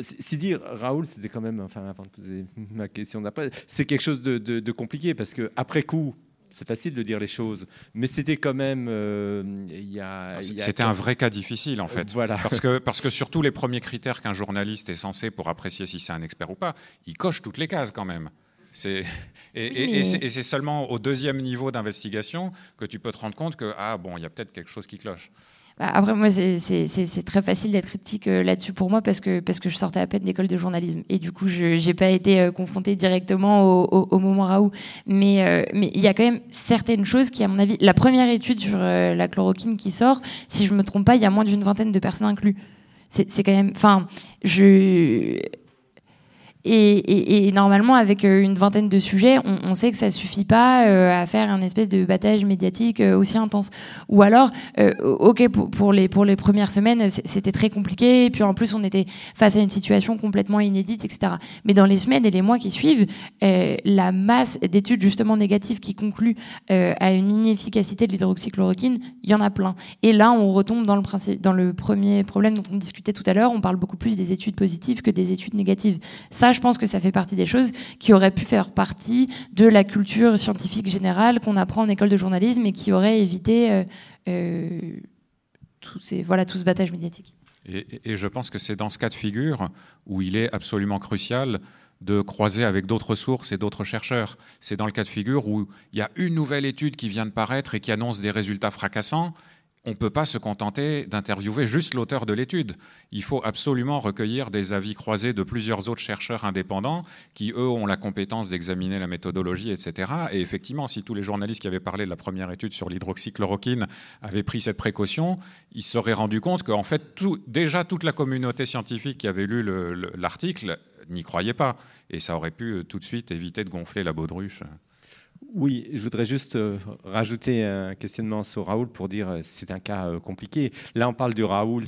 Si dire Raoul, c'était quand même, enfin, avant de poser ma question d'après, c'est quelque chose de, de, compliqué parce que après coup, c'est facile de dire les choses, mais c'était quand même. Euh, c'était un vrai cas difficile en fait. Voilà. Parce que, parce que *laughs* sur tous les premiers critères qu'un journaliste est censé pour apprécier si c'est un expert ou pas, il coche toutes les cases quand même. Et, et, et c'est seulement au deuxième niveau d'investigation que tu peux te rendre compte que ah bon, il y a peut-être quelque chose qui cloche. Bah, après, moi, c'est très facile d'être critique euh, là-dessus pour moi parce que, parce que je sortais à peine d'école de journalisme. Et du coup, je n'ai pas été euh, confrontée directement au, moment Raoult. Mais euh, mais il y a quand même certaines choses qui, à mon avis, la première étude sur la chloroquine qui sort, si je me trompe pas, il y a moins d'une vingtaine de personnes incluses. C'est quand même. Enfin, je et, normalement, avec euh, une vingtaine de sujets, on, sait que ça suffit pas euh, à faire un espèce de battage médiatique euh, aussi intense. Ou alors, ok, pour, les, pour les premières semaines, c'était très compliqué. Et puis en plus, on était face à une situation complètement inédite, etc. Mais dans les semaines et les mois qui suivent, la masse d'études justement négatives qui concluent à une inefficacité de l'hydroxychloroquine, il y en a plein. Et là, on retombe dans le, dans le premier problème dont on discutait tout à l'heure. On parle beaucoup plus des études positives que des études négatives. Ça, je pense que ça fait partie des choses qui auraient pu faire partie de la culture scientifique générale qu'on apprend en école de journalisme et qui auraient évité euh, euh, tout, ces, voilà, tout ce battage médiatique. Et, je pense que c'est dans ce cas de figure où il est absolument crucial de croiser avec d'autres sources et d'autres chercheurs. C'est dans le cas de figure où il y a une nouvelle étude qui vient de paraître et qui annonce des résultats fracassants on ne peut pas se contenter d'interviewer juste l'auteur de l'étude. Il faut absolument recueillir des avis croisés de plusieurs autres chercheurs indépendants qui, eux, ont la compétence d'examiner la méthodologie, etc. Et effectivement, si tous les journalistes qui avaient parlé de la première étude sur l'hydroxychloroquine avaient pris cette précaution, ils se seraient rendus compte qu'en fait, déjà toute la communauté scientifique qui avait lu l'article n'y croyait pas. Et ça aurait pu euh, tout de suite éviter de gonfler la baudruche. Oui, je voudrais juste euh, rajouter un questionnement sur Raoult pour dire euh, c'est un cas euh, compliqué. Là, on parle du Raoult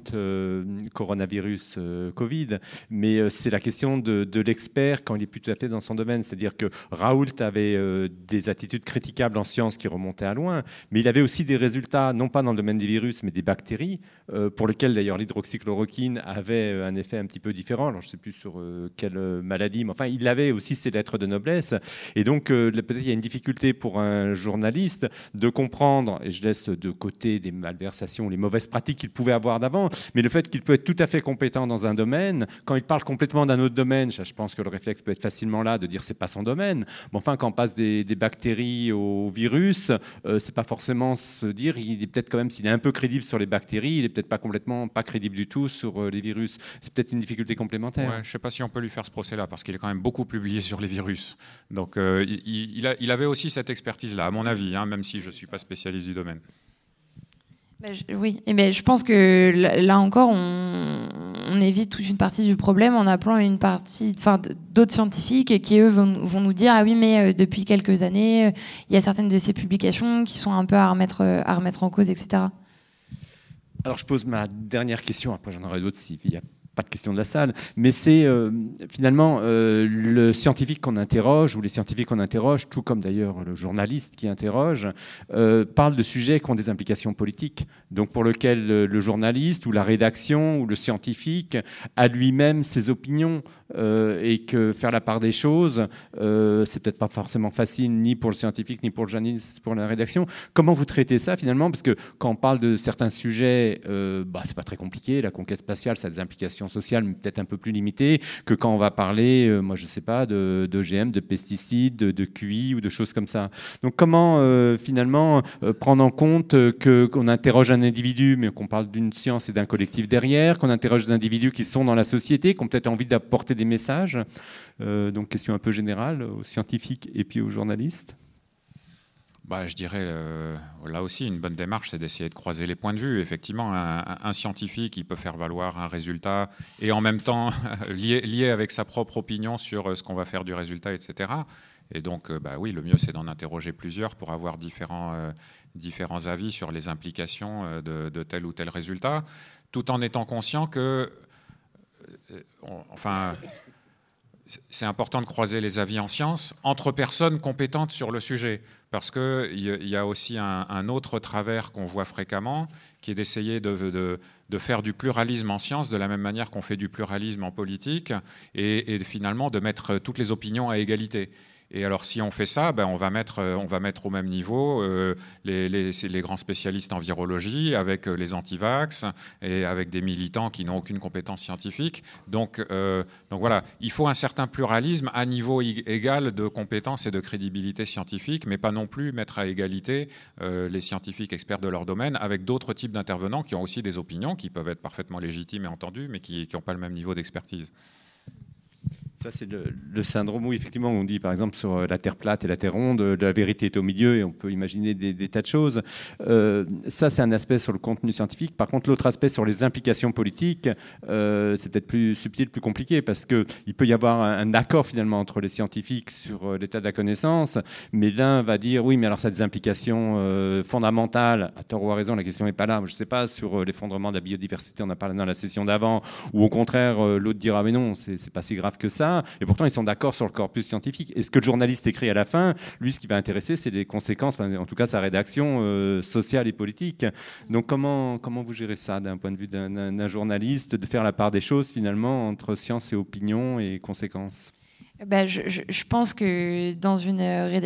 coronavirus Covid, mais c'est la question de, l'expert quand il est plus tout à fait dans son domaine. C'est-à-dire que Raoult avait des attitudes critiquables en sciences qui remontaient à loin, mais il avait aussi des résultats, non pas dans le domaine des virus, mais des bactéries, pour lesquelles d'ailleurs l'hydroxychloroquine avait un effet un petit peu différent. Alors, je ne sais plus sur quelle maladie, mais enfin, il avait aussi ses lettres de noblesse. Et donc, peut-être il y a une difficulté pour un journaliste de comprendre, et je laisse de côté des malversations, les mauvaises pratiques qu'il pouvait avoir d'avant, mais le fait qu'il peut être tout à fait compétent dans un domaine, quand il parle complètement d'un autre domaine, je pense que le réflexe peut être facilement là de dire c'est pas son domaine. Mais enfin, quand on passe des, bactéries au virus, euh, c'est pas forcément se dire, il est peut-être quand même, s'il est un peu crédible sur les bactéries, il est peut-être pas complètement pas crédible du tout sur euh, les virus. C'est peut-être une difficulté complémentaire. Ouais, je sais pas si on peut lui faire ce procès-là parce qu'il est quand même beaucoup publié sur les virus. Donc euh, il, a, il avait aussi cette expertise-là, à mon avis, hein, même si je ne suis pas spécialiste du domaine. Bah, oui, et ben, je pense que là encore, on, évite toute une partie du problème en appelant une partie, enfin, d'autres scientifiques qui eux vont, nous dire ah oui, mais euh, depuis quelques années, euh, il y a certaines de ces publications qui sont un peu à remettre, à remettre en cause, etc. Alors je pose ma dernière question. Après j'en aurai d'autres s'il y a pas de question de la salle, mais c'est euh, finalement euh, le scientifique qu'on interroge, ou les scientifiques qu'on interroge, tout comme d'ailleurs le journaliste qui interroge, euh, parle de sujets qui ont des implications politiques, donc pour lequel le, journaliste ou la rédaction ou le scientifique a lui-même ses opinions, et que faire la part des choses, c'est peut-être pas forcément facile ni pour le scientifique, ni pour le journaliste, pour la rédaction. Comment vous traitez ça finalement? Parce que quand on parle de certains sujets, bah, c'est pas très compliqué, la conquête spatiale, ça a des implications sociale peut-être un peu plus limitée que quand on va parler, euh, moi je sais pas, de, de de pesticides, de, QI ou de choses comme ça. Donc comment euh, finalement euh, prendre en compte qu'on interroge un individu, mais qu'on parle d'une science et d'un collectif derrière, qu'on interroge des individus qui sont dans la société, qui ont peut-être envie d'apporter des messages. donc question un peu générale aux scientifiques et puis aux journalistes. Bah, je dirais, euh, là aussi, une bonne démarche, c'est d'essayer de croiser les points de vue. Effectivement, un, scientifique, il peut faire valoir un résultat et en même temps *laughs* lié, avec sa propre opinion sur euh, ce qu'on va faire du résultat, etc. Et donc, euh, bah, oui, le mieux, c'est d'en interroger plusieurs pour avoir différents, différents avis sur les implications de, de, tel ou tel résultat, tout en étant conscient que, enfin, c'est important de croiser les avis en science entre personnes compétentes sur le sujet, parce qu'il y a aussi un, autre travers qu'on voit fréquemment, qui est d'essayer de, faire du pluralisme en science de la même manière qu'on fait du pluralisme en politique, et finalement de mettre toutes les opinions à égalité. Et alors, si on fait ça, ben, on, va mettre, euh, on va mettre au même niveau euh, les, grands spécialistes en virologie avec euh, les antivax et avec des militants qui n'ont aucune compétence scientifique. Donc, donc voilà, il faut un certain pluralisme à niveau égal de compétences et de crédibilité scientifique, mais pas non plus mettre à égalité les scientifiques experts de leur domaine avec d'autres types d'intervenants qui ont aussi des opinions qui peuvent être parfaitement légitimes et entendues, mais qui n'ont pas le même niveau d'expertise. Ça, c'est le, syndrome où, effectivement, on dit, par exemple, sur euh, la Terre plate et la Terre ronde, euh, la vérité est au milieu et on peut imaginer des, tas de choses. Euh, ça, c'est un aspect sur le contenu scientifique. Par contre, l'autre aspect sur les implications politiques, c'est peut-être plus subtil, plus compliqué, parce qu'il peut y avoir un, accord, finalement, entre les scientifiques sur l'état de la connaissance, mais l'un va dire, oui, mais alors ça a des implications fondamentales, à tort ou à raison, la question n'est pas là. Je ne sais pas, sur l'effondrement de la biodiversité, on a parlé dans la session d'avant, ou au contraire, l'autre dira, mais non, c'est pas si grave que ça et pourtant ils sont d'accord sur le corpus scientifique. Et ce que le journaliste écrit à la fin, lui, ce qui va intéresser, c'est les conséquences, en tout cas sa rédaction euh, sociale et politique. Donc comment, comment vous gérez ça d'un point de vue d'un journaliste, de faire la part des choses finalement entre science et opinion et conséquences? Bah, je, je, pense que dans une,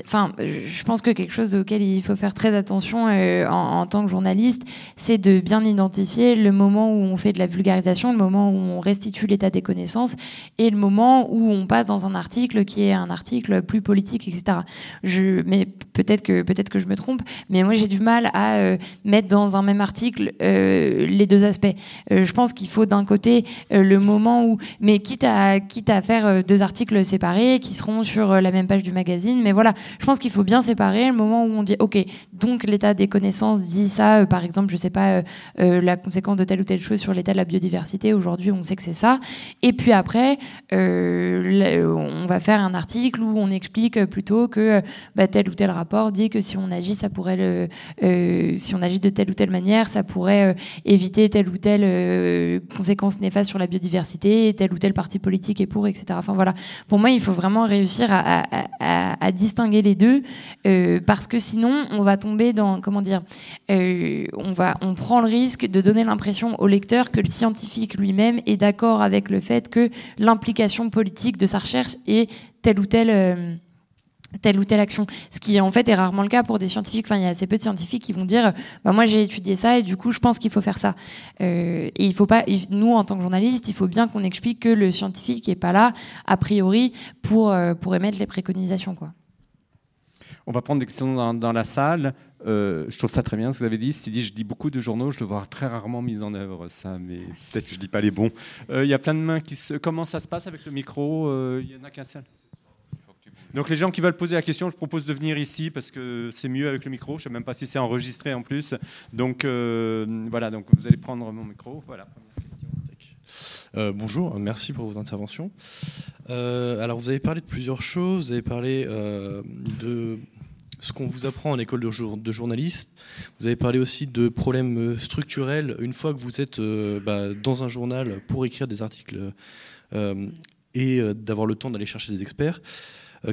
enfin, je pense que quelque chose auquel il faut faire très attention euh, en, tant que journaliste, c'est de bien identifier le moment où on fait de la vulgarisation, le moment où on restitue l'état des connaissances, et le moment où on passe dans un article qui est un article plus politique, etc. Je, mais peut-être que peut-être que je me trompe, mais moi j'ai du mal à euh, mettre dans un même article euh, les deux aspects. Euh, je pense qu'il faut d'un côté le moment où, mais quitte à quitte à faire deux articles c'est qui seront sur euh, la même page du magazine. Mais voilà, je pense qu'il faut bien séparer le moment où on dit, OK, donc l'état des connaissances dit ça, euh, par exemple, je sais pas, euh, la conséquence de telle ou telle chose sur l'état de la biodiversité, aujourd'hui on sait que c'est ça. Et puis après, on va faire un article où on explique plutôt que bah, tel ou tel rapport dit que si on agit, ça pourrait le, si on agit de telle ou telle manière, ça pourrait éviter telle ou telle conséquence néfaste sur la biodiversité, tel ou tel parti politique est pour, etc. Enfin voilà, pour moi, il faut vraiment réussir à, distinguer les deux, euh, parce que sinon, on va tomber dans, comment dire, euh, on, on prend le risque de donner l'impression au lecteur que le scientifique lui-même est d'accord avec le fait que l'implication politique de sa recherche est telle ou telle. Telle ou telle action. Ce qui en fait est rarement le cas pour des scientifiques. Enfin, il y a assez peu de scientifiques qui vont dire, bah, moi j'ai étudié ça et du coup je pense qu'il faut faire ça. Euh, et il faut pas, nous en tant que journalistes, il faut bien qu'on explique que le scientifique est pas là a priori pour euh, pour émettre les préconisations quoi. On va prendre des questions dans, la salle. Euh, je trouve ça très bien ce que vous avez dit. dit je dis beaucoup de journaux, je le vois très rarement mis en œuvre, ça, mais peut-être que je dis pas les bons. Il y a plein de mains qui se. Comment ça se passe avec le micro? Il y en a qu'un seul. Donc les gens qui veulent poser la question, je propose de venir ici parce que c'est mieux avec le micro. Je ne sais même pas si c'est enregistré en plus. Donc voilà, donc vous allez prendre mon micro. Euh, bonjour, merci pour vos interventions. Euh, alors, vous avez parlé de plusieurs choses. Vous avez parlé euh, de ce qu'on vous apprend en école de, de, journaliste. Vous avez parlé aussi de problèmes structurels une fois que vous êtes bah, dans un journal pour écrire des articles et d'avoir le temps d'aller chercher des experts.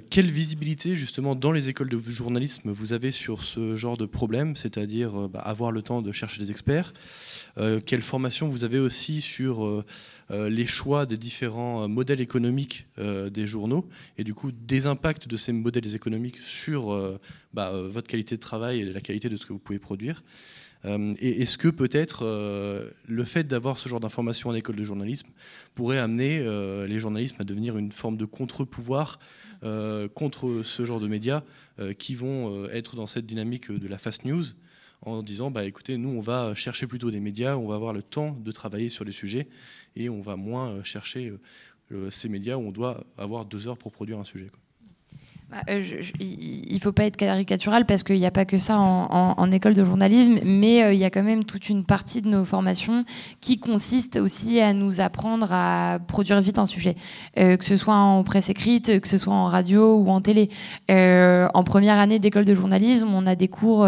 Quelle visibilité justement dans les écoles de journalisme vous avez sur ce genre de problème, c'est-à-dire bah, avoir le temps de chercher des experts? Quelle formation vous avez aussi sur euh, les choix des différents euh, modèles économiques euh, des journaux et du coup des impacts de ces modèles économiques sur bah, votre qualité de travail et la qualité de ce que vous pouvez produire? et est-ce que peut-être le fait d'avoir ce genre d'informations en école de journalisme pourrait amener les journalistes à devenir une forme de contre-pouvoir contre ce genre de médias qui vont être dans cette dynamique de la fast news en disant bah écoutez nous on va chercher plutôt des médias on va avoir le temps de travailler sur les sujets et on va moins euh, chercher euh, ces médias où on doit avoir deux heures pour produire un sujet. Euh, il ne faut pas être caricatural parce qu'il n'y a pas que ça en, école de journalisme, mais il y a quand même toute une partie de nos formations qui consiste aussi à nous apprendre à produire vite un sujet, que ce soit en presse écrite, que ce soit en radio ou en télé. en première année d'école de journalisme, on a des cours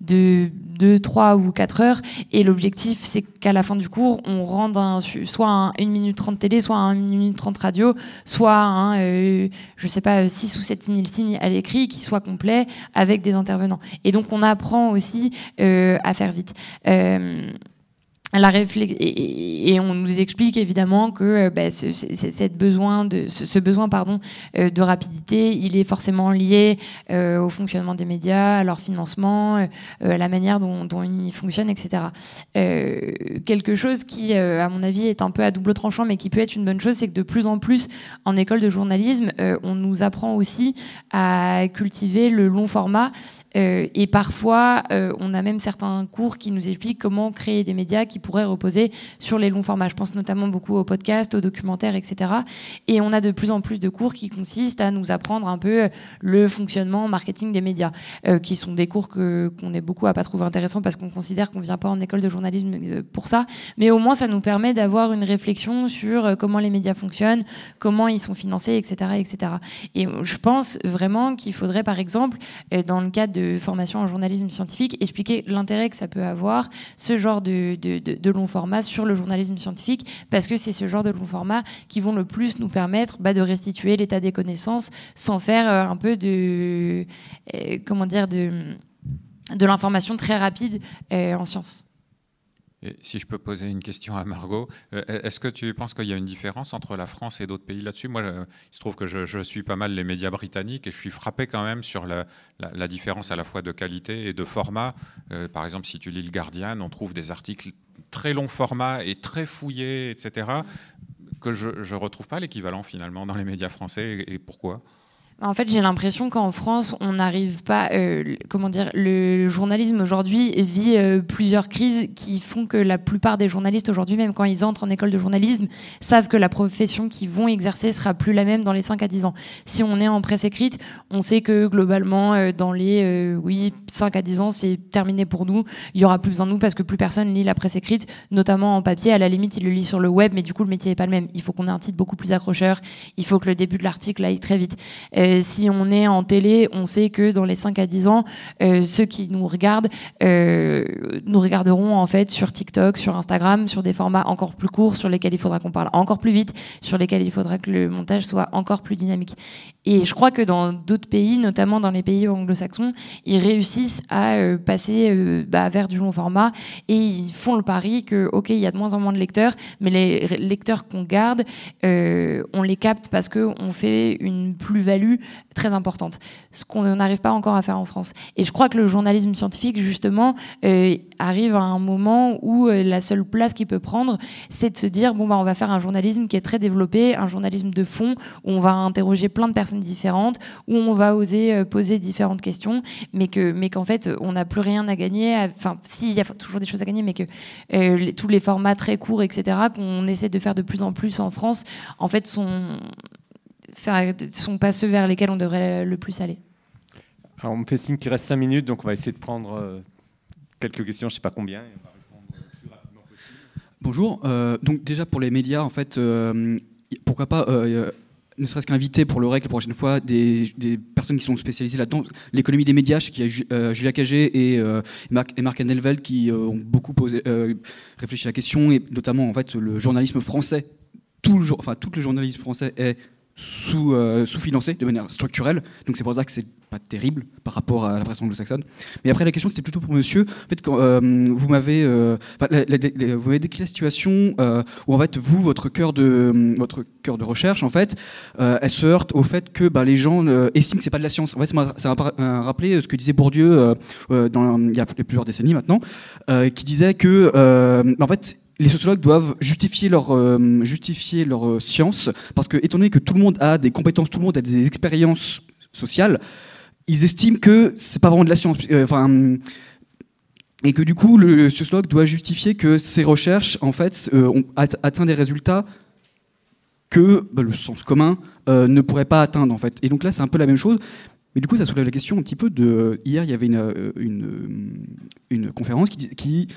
de 2, 3 ou 4 heures. Et l'objectif, c'est qu'à la fin du cours, on rende soit un 1 minute 30 télé, soit un 1 minute 30 radio, soit euh, je sais pas, 6 ou 7 000 signes à l'écrit qui soit complet avec des intervenants. Et donc, on apprend aussi euh, à faire vite. La et, on nous explique évidemment que bah, ce, besoin de, ce, besoin pardon, euh, de rapidité, il est forcément lié euh, au fonctionnement des médias, à leur financement, à la manière dont, dont ils fonctionnent, etc. quelque chose qui, à mon avis, est un peu à double tranchant, mais qui peut être une bonne chose, c'est que de plus en plus, en école de journalisme, on nous apprend aussi à cultiver le long format euh, et parfois, euh, on a même certains cours qui nous expliquent comment créer des médias qui pourraient reposer sur les longs formats. Je pense notamment beaucoup aux podcasts, aux documentaires, etc. Et on a de plus en plus de cours qui consistent à nous apprendre un peu le fonctionnement marketing des médias, euh, qui sont des cours qu'on est beaucoup à pas trouver intéressants parce qu'on considère qu'on vient pas en école de journalisme pour ça. Mais au moins, ça nous permet d'avoir une réflexion sur comment les médias fonctionnent, comment ils sont financés, etc., etc. Et je pense vraiment qu'il faudrait, par exemple, dans le cadre de formation en journalisme scientifique, expliquer l'intérêt que ça peut avoir, ce genre de, de, long format sur le journalisme scientifique, parce que c'est ce genre de long format qui vont le plus nous permettre bah, de restituer l'état des connaissances sans faire euh, un peu de, euh, comment dire, de, de l'information très rapide euh, en sciences si je peux poser une question à Margot, euh, est-ce que tu penses qu'il y a une différence entre la France et d'autres pays là-dessus? Moi, il se trouve que je, suis pas mal les médias britanniques et je suis frappé quand même sur la, différence à la fois de qualité et de format. Euh, par exemple, si tu lis le Guardian, on trouve des articles très long format et très fouillés, etc., que je ne retrouve pas l'équivalent finalement dans les médias français. et pourquoi? En fait, j'ai l'impression qu'en France, on n'arrive pas. Euh, comment dire Le journalisme aujourd'hui vit euh, plusieurs crises qui font que la plupart des journalistes aujourd'hui, même quand ils entrent en école de journalisme, savent que la profession qu'ils vont exercer sera plus la même dans les 5 à 10 ans. Si on est en presse écrite, on sait que globalement, euh, dans les oui 5 à 10 ans, c'est terminé pour nous. Il y aura plus besoin de nous parce que plus personne lit la presse écrite, notamment en papier. À la limite, il le lit sur le web, mais du coup, le métier n'est pas le même. Il faut qu'on ait un titre beaucoup plus accrocheur. Il faut que le début de l'article aille très vite si on est en télé, on sait que dans les 5 à 10 ans, euh, ceux qui nous regardent euh, nous regarderont en fait sur TikTok, sur Instagram, sur des formats encore plus courts, sur lesquels il faudra qu'on parle encore plus vite, sur lesquels il faudra que le montage soit encore plus dynamique. Et je crois que dans d'autres pays, notamment dans les pays anglo-saxons, ils réussissent à euh, passer euh, bah, vers du long format et ils font le pari que, ok, il y a de moins en moins de lecteurs, mais les lecteurs qu'on garde, euh, on les capte parce qu'on fait une plus-value très importante, ce qu'on n'arrive pas encore à faire en France. Et je crois que le journalisme scientifique, justement, arrive à un moment où la seule place qu'il peut prendre, c'est de se dire, bon, bah, on va faire un journalisme qui est très développé, un journalisme de fond, où on va interroger plein de personnes différentes, où on va oser euh, poser différentes questions, mais que mais qu'en fait on n'a plus rien à gagner. Enfin, si il y a toujours des choses à gagner, mais que euh, tous les formats très courts, etc., qu'on essaie de faire de plus en plus en France, en fait sont sont pas ceux vers lesquels on devrait le plus aller. Alors, on me fait signe qu'il reste 5 minutes, donc on va essayer de prendre quelques questions, je ne sais pas combien. Bonjour. donc déjà pour les médias, en fait, pourquoi pas ne serait-ce qu'inviter pour le REC la prochaine fois des, personnes qui sont spécialisées là-dedans. L'économie des médias, qui y a euh, Julia Cagé et, euh, Marc, et Marc qui euh, ont beaucoup posé, réfléchi à la question, et notamment en fait le journalisme français. Tout le, enfin, tout le journalisme français est sous, sous-financé de manière structurelle. Donc c'est pour ça que c'est pas terrible par rapport à la presse anglo-saxonne. Mais après, la question, c'était plutôt pour monsieur. En fait, euh, vous m'avez euh, vous m'avez décrit la situation euh, où, en fait, vous, votre cœur de, votre cœur de recherche, en fait, elle se heurte au fait que bah, les gens estiment que c'est pas de la science. En fait, ça m'a rappelé ce que disait Bourdieu dans, il y a plusieurs décennies maintenant, qui disait que, en fait, les sociologues doivent justifier leur, justifier leur science parce que, étant donné que tout le monde a des compétences, tout le monde a des expériences sociales, ils estiment que c'est pas vraiment de la science. Euh, et que du coup, le sociologue doit justifier que ses recherches, en fait, euh, ont atteint des résultats que bah, le sens commun euh, ne pourrait pas atteindre, en fait. Et donc là, c'est un peu la même chose. Mais du coup, ça soulève la question un petit peu de. Hier, il y avait une, une, conférence qui,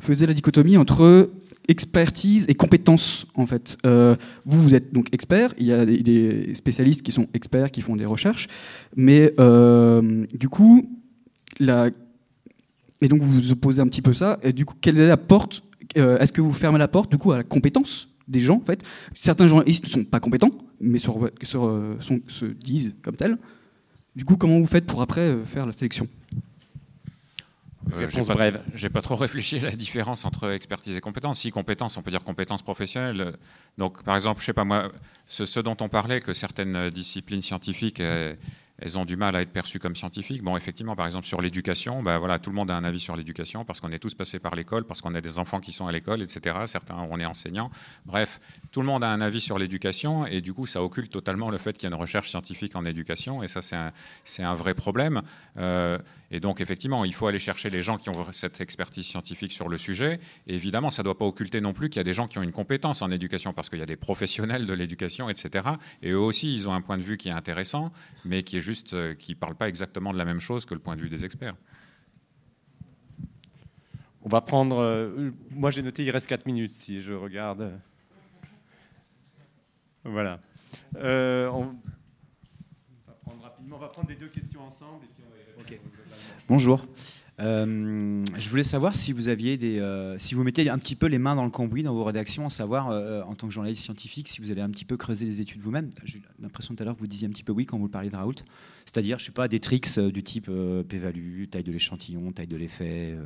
faisait la dichotomie entre expertise et compétence en fait. Euh, vous, vous êtes donc expert, il y a des, spécialistes qui sont experts, qui font des recherches, mais euh, du coup, et donc vous vous opposez un petit peu ça, et du coup, quelle est la porte euh, Est-ce que vous fermez la porte du coup à la compétence des gens en fait? Certains journalistes ne sont pas compétents, mais se disent comme tels. Du coup, comment vous faites pour après faire la sélection? Euh, Réponse pas, brève. J'ai pas trop *laughs* réfléchi à la différence entre expertise et compétence. Si compétence, on peut dire compétence professionnelle. Donc, par exemple, je sais pas moi, ce, dont on parlait, que certaines disciplines scientifiques euh, elles ont du mal à être perçues comme scientifiques. Bon, effectivement, par exemple, sur l'éducation, ben voilà, tout le monde a un avis sur l'éducation parce qu'on est tous passés par l'école, parce qu'on a des enfants qui sont à l'école, etc. Certains, on est enseignants. Bref, tout le monde a un avis sur l'éducation et du coup, ça occulte totalement le fait qu'il y a une recherche scientifique en éducation et ça, c'est un, un, vrai problème. Euh, et donc, effectivement, il faut aller chercher les gens qui ont cette expertise scientifique sur le sujet. Et évidemment, ça ne doit pas occulter non plus qu'il y a des gens qui ont une compétence en éducation parce qu'il y a des professionnels de l'éducation, etc. Et eux aussi, ils ont un point de vue qui est intéressant, mais qui est juste euh, qui ne parle pas exactement de la même chose que le point de vue des experts. On va prendre. Euh, moi, j'ai noté, il reste 4 minutes si je regarde. Voilà. Euh, on, va prendre rapidement. On va prendre les deux questions ensemble. Bonjour. Euh, je voulais savoir si vous aviez des, euh, si vous mettez un petit peu les mains dans le cambouis dans vos rédactions, savoir euh, en tant que journaliste scientifique, si vous allez un petit peu creuser les études vous-même. J'ai l'impression tout à l'heure que vous disiez un petit peu oui quand vous parliez de Raoult, c'est-à-dire, je sais pas, des tricks du type p-value, taille de l'échantillon, taille de l'effet.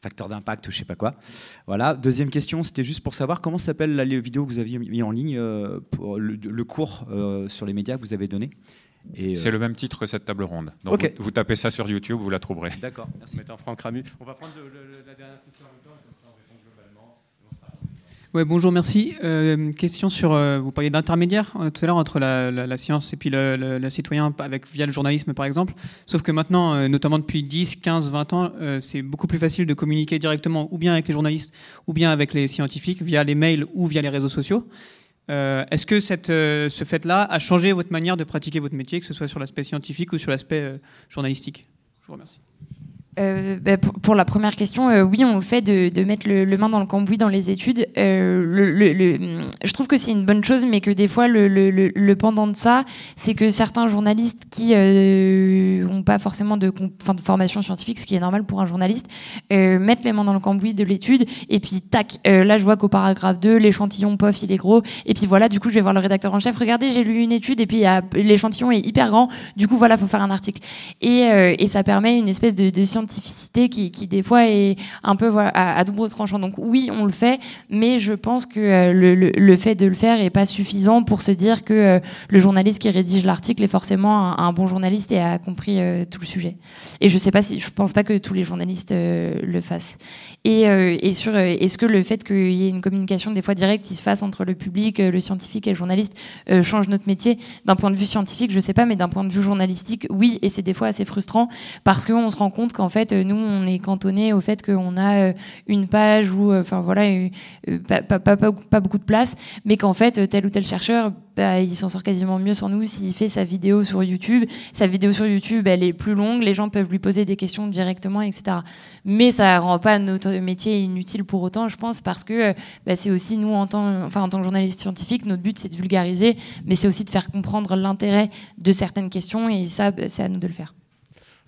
Facteur d'impact, je sais pas quoi. Voilà. Deuxième question, c'était juste pour savoir comment s'appelle la vidéo que vous aviez mis en ligne pour le cours sur les médias que vous avez donné. C'est euh, le même titre que cette table ronde. Donc vous, tapez ça sur YouTube, vous la trouverez. D'accord, merci. Franck Ramu. On va prendre la dernière question en même temps, comme ça on répond globalement. Ouais, bonjour, merci. Euh, question sur, euh, vous parliez d'intermédiaire tout à l'heure entre la, science et puis le, citoyen avec, via le journalisme par exemple. Sauf que maintenant, notamment depuis 10, 15, 20 ans, c'est beaucoup plus facile de communiquer directement ou bien avec les journalistes ou bien avec les scientifiques via les mails ou via les réseaux sociaux. Euh, est-ce que euh, ce fait-là a changé votre manière de pratiquer votre métier, que ce soit sur l'aspect scientifique ou sur l'aspect euh, journalistique? Je vous remercie. Euh, bah, pour, la première question, euh, oui, on le fait de, mettre le, main dans le cambouis dans les études. Euh, je trouve que c'est une bonne chose, mais que des fois, le, pendant de ça, c'est que certains journalistes qui n'ont pas forcément de, formation scientifique, ce qui est normal pour un journaliste, mettent les mains dans le cambouis de l'étude, et puis tac, là je vois qu'au paragraphe 2, l'échantillon, pof, il est gros, et puis voilà, du coup, je vais voir le rédacteur en chef, regardez, j'ai lu une étude, et puis l'échantillon est hyper grand, du coup, voilà, faut faire un article. Et, ça permet une espèce de, de scientificité qui, des fois est un peu voilà, à, double tranchant. Donc oui, on le fait, mais je pense que euh, le, le, fait de le faire est pas suffisant pour se dire que euh, le journaliste qui rédige l'article est forcément un, bon journaliste et a compris euh, tout le sujet. Et je sais pas si, je pense pas que tous les journalistes le fassent. Et, et sur, est-ce que le fait qu'il y ait une communication des fois directe qui se fasse entre le public, le scientifique et le journaliste change notre métier? D'un point de vue scientifique, je sais pas, mais d'un point de vue journalistique, oui. Et c'est des fois assez frustrant parce qu'on se rend compte qu'en fait fait, nous, on est cantonné au fait qu'on a une page ou, enfin voilà, pas, beaucoup de place, mais qu'en fait, tel ou tel chercheur, bah, il s'en sort quasiment mieux sans nous s'il fait sa vidéo sur YouTube. Sa vidéo sur YouTube, elle est plus longue, les gens peuvent lui poser des questions directement, etc. Mais ça rend pas notre métier inutile pour autant, je pense, parce que bah, c'est aussi nous, en tant, enfin, en tant que journaliste scientifique, notre but c'est de vulgariser, mais c'est aussi de faire comprendre l'intérêt de certaines questions, et ça, bah, c'est à nous de le faire.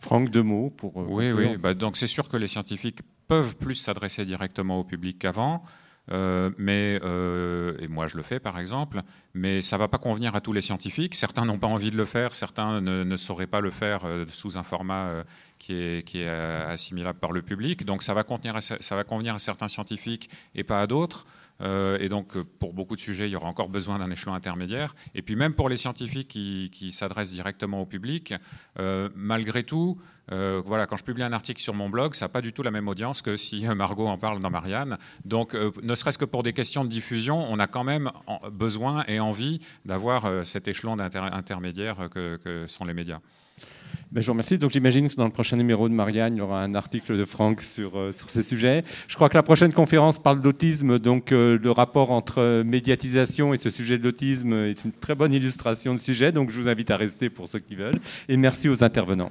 Franck, deux mots pour. Euh, oui, oui. Bah, donc c'est sûr que les scientifiques peuvent plus s'adresser directement au public qu'avant. Euh, mais euh, et moi je le fais par exemple, mais ça va pas convenir à tous les scientifiques. Certains n'ont pas envie de le faire, certains ne, sauraient pas le faire sous un format qui est, qui est assimilable par le public. Donc ça va, contenir, ça va convenir à certains scientifiques et pas à d'autres. Euh, et donc, euh, pour beaucoup de sujets, il y aura encore besoin d'un échelon intermédiaire. Et puis, même pour les scientifiques qui, s'adressent directement au public, euh, malgré tout, voilà, quand je publie un article sur mon blog, ça n'a pas du tout la même audience que si Margot en parle dans Marianne. Donc, ne serait-ce que pour des questions de diffusion, on a quand même besoin et envie d'avoir cet échelon intermédiaire que sont les médias. Ben, je vous remercie. Donc j'imagine que dans le prochain numéro de Marianne, il y aura un article de Franck sur, euh, sur ces sujets. Je crois que la prochaine conférence parle d'autisme, donc euh, le rapport entre médiatisation et ce sujet de l'autisme est une très bonne illustration de sujet. Donc je vous invite à rester pour ceux qui veulent. Et merci aux intervenants.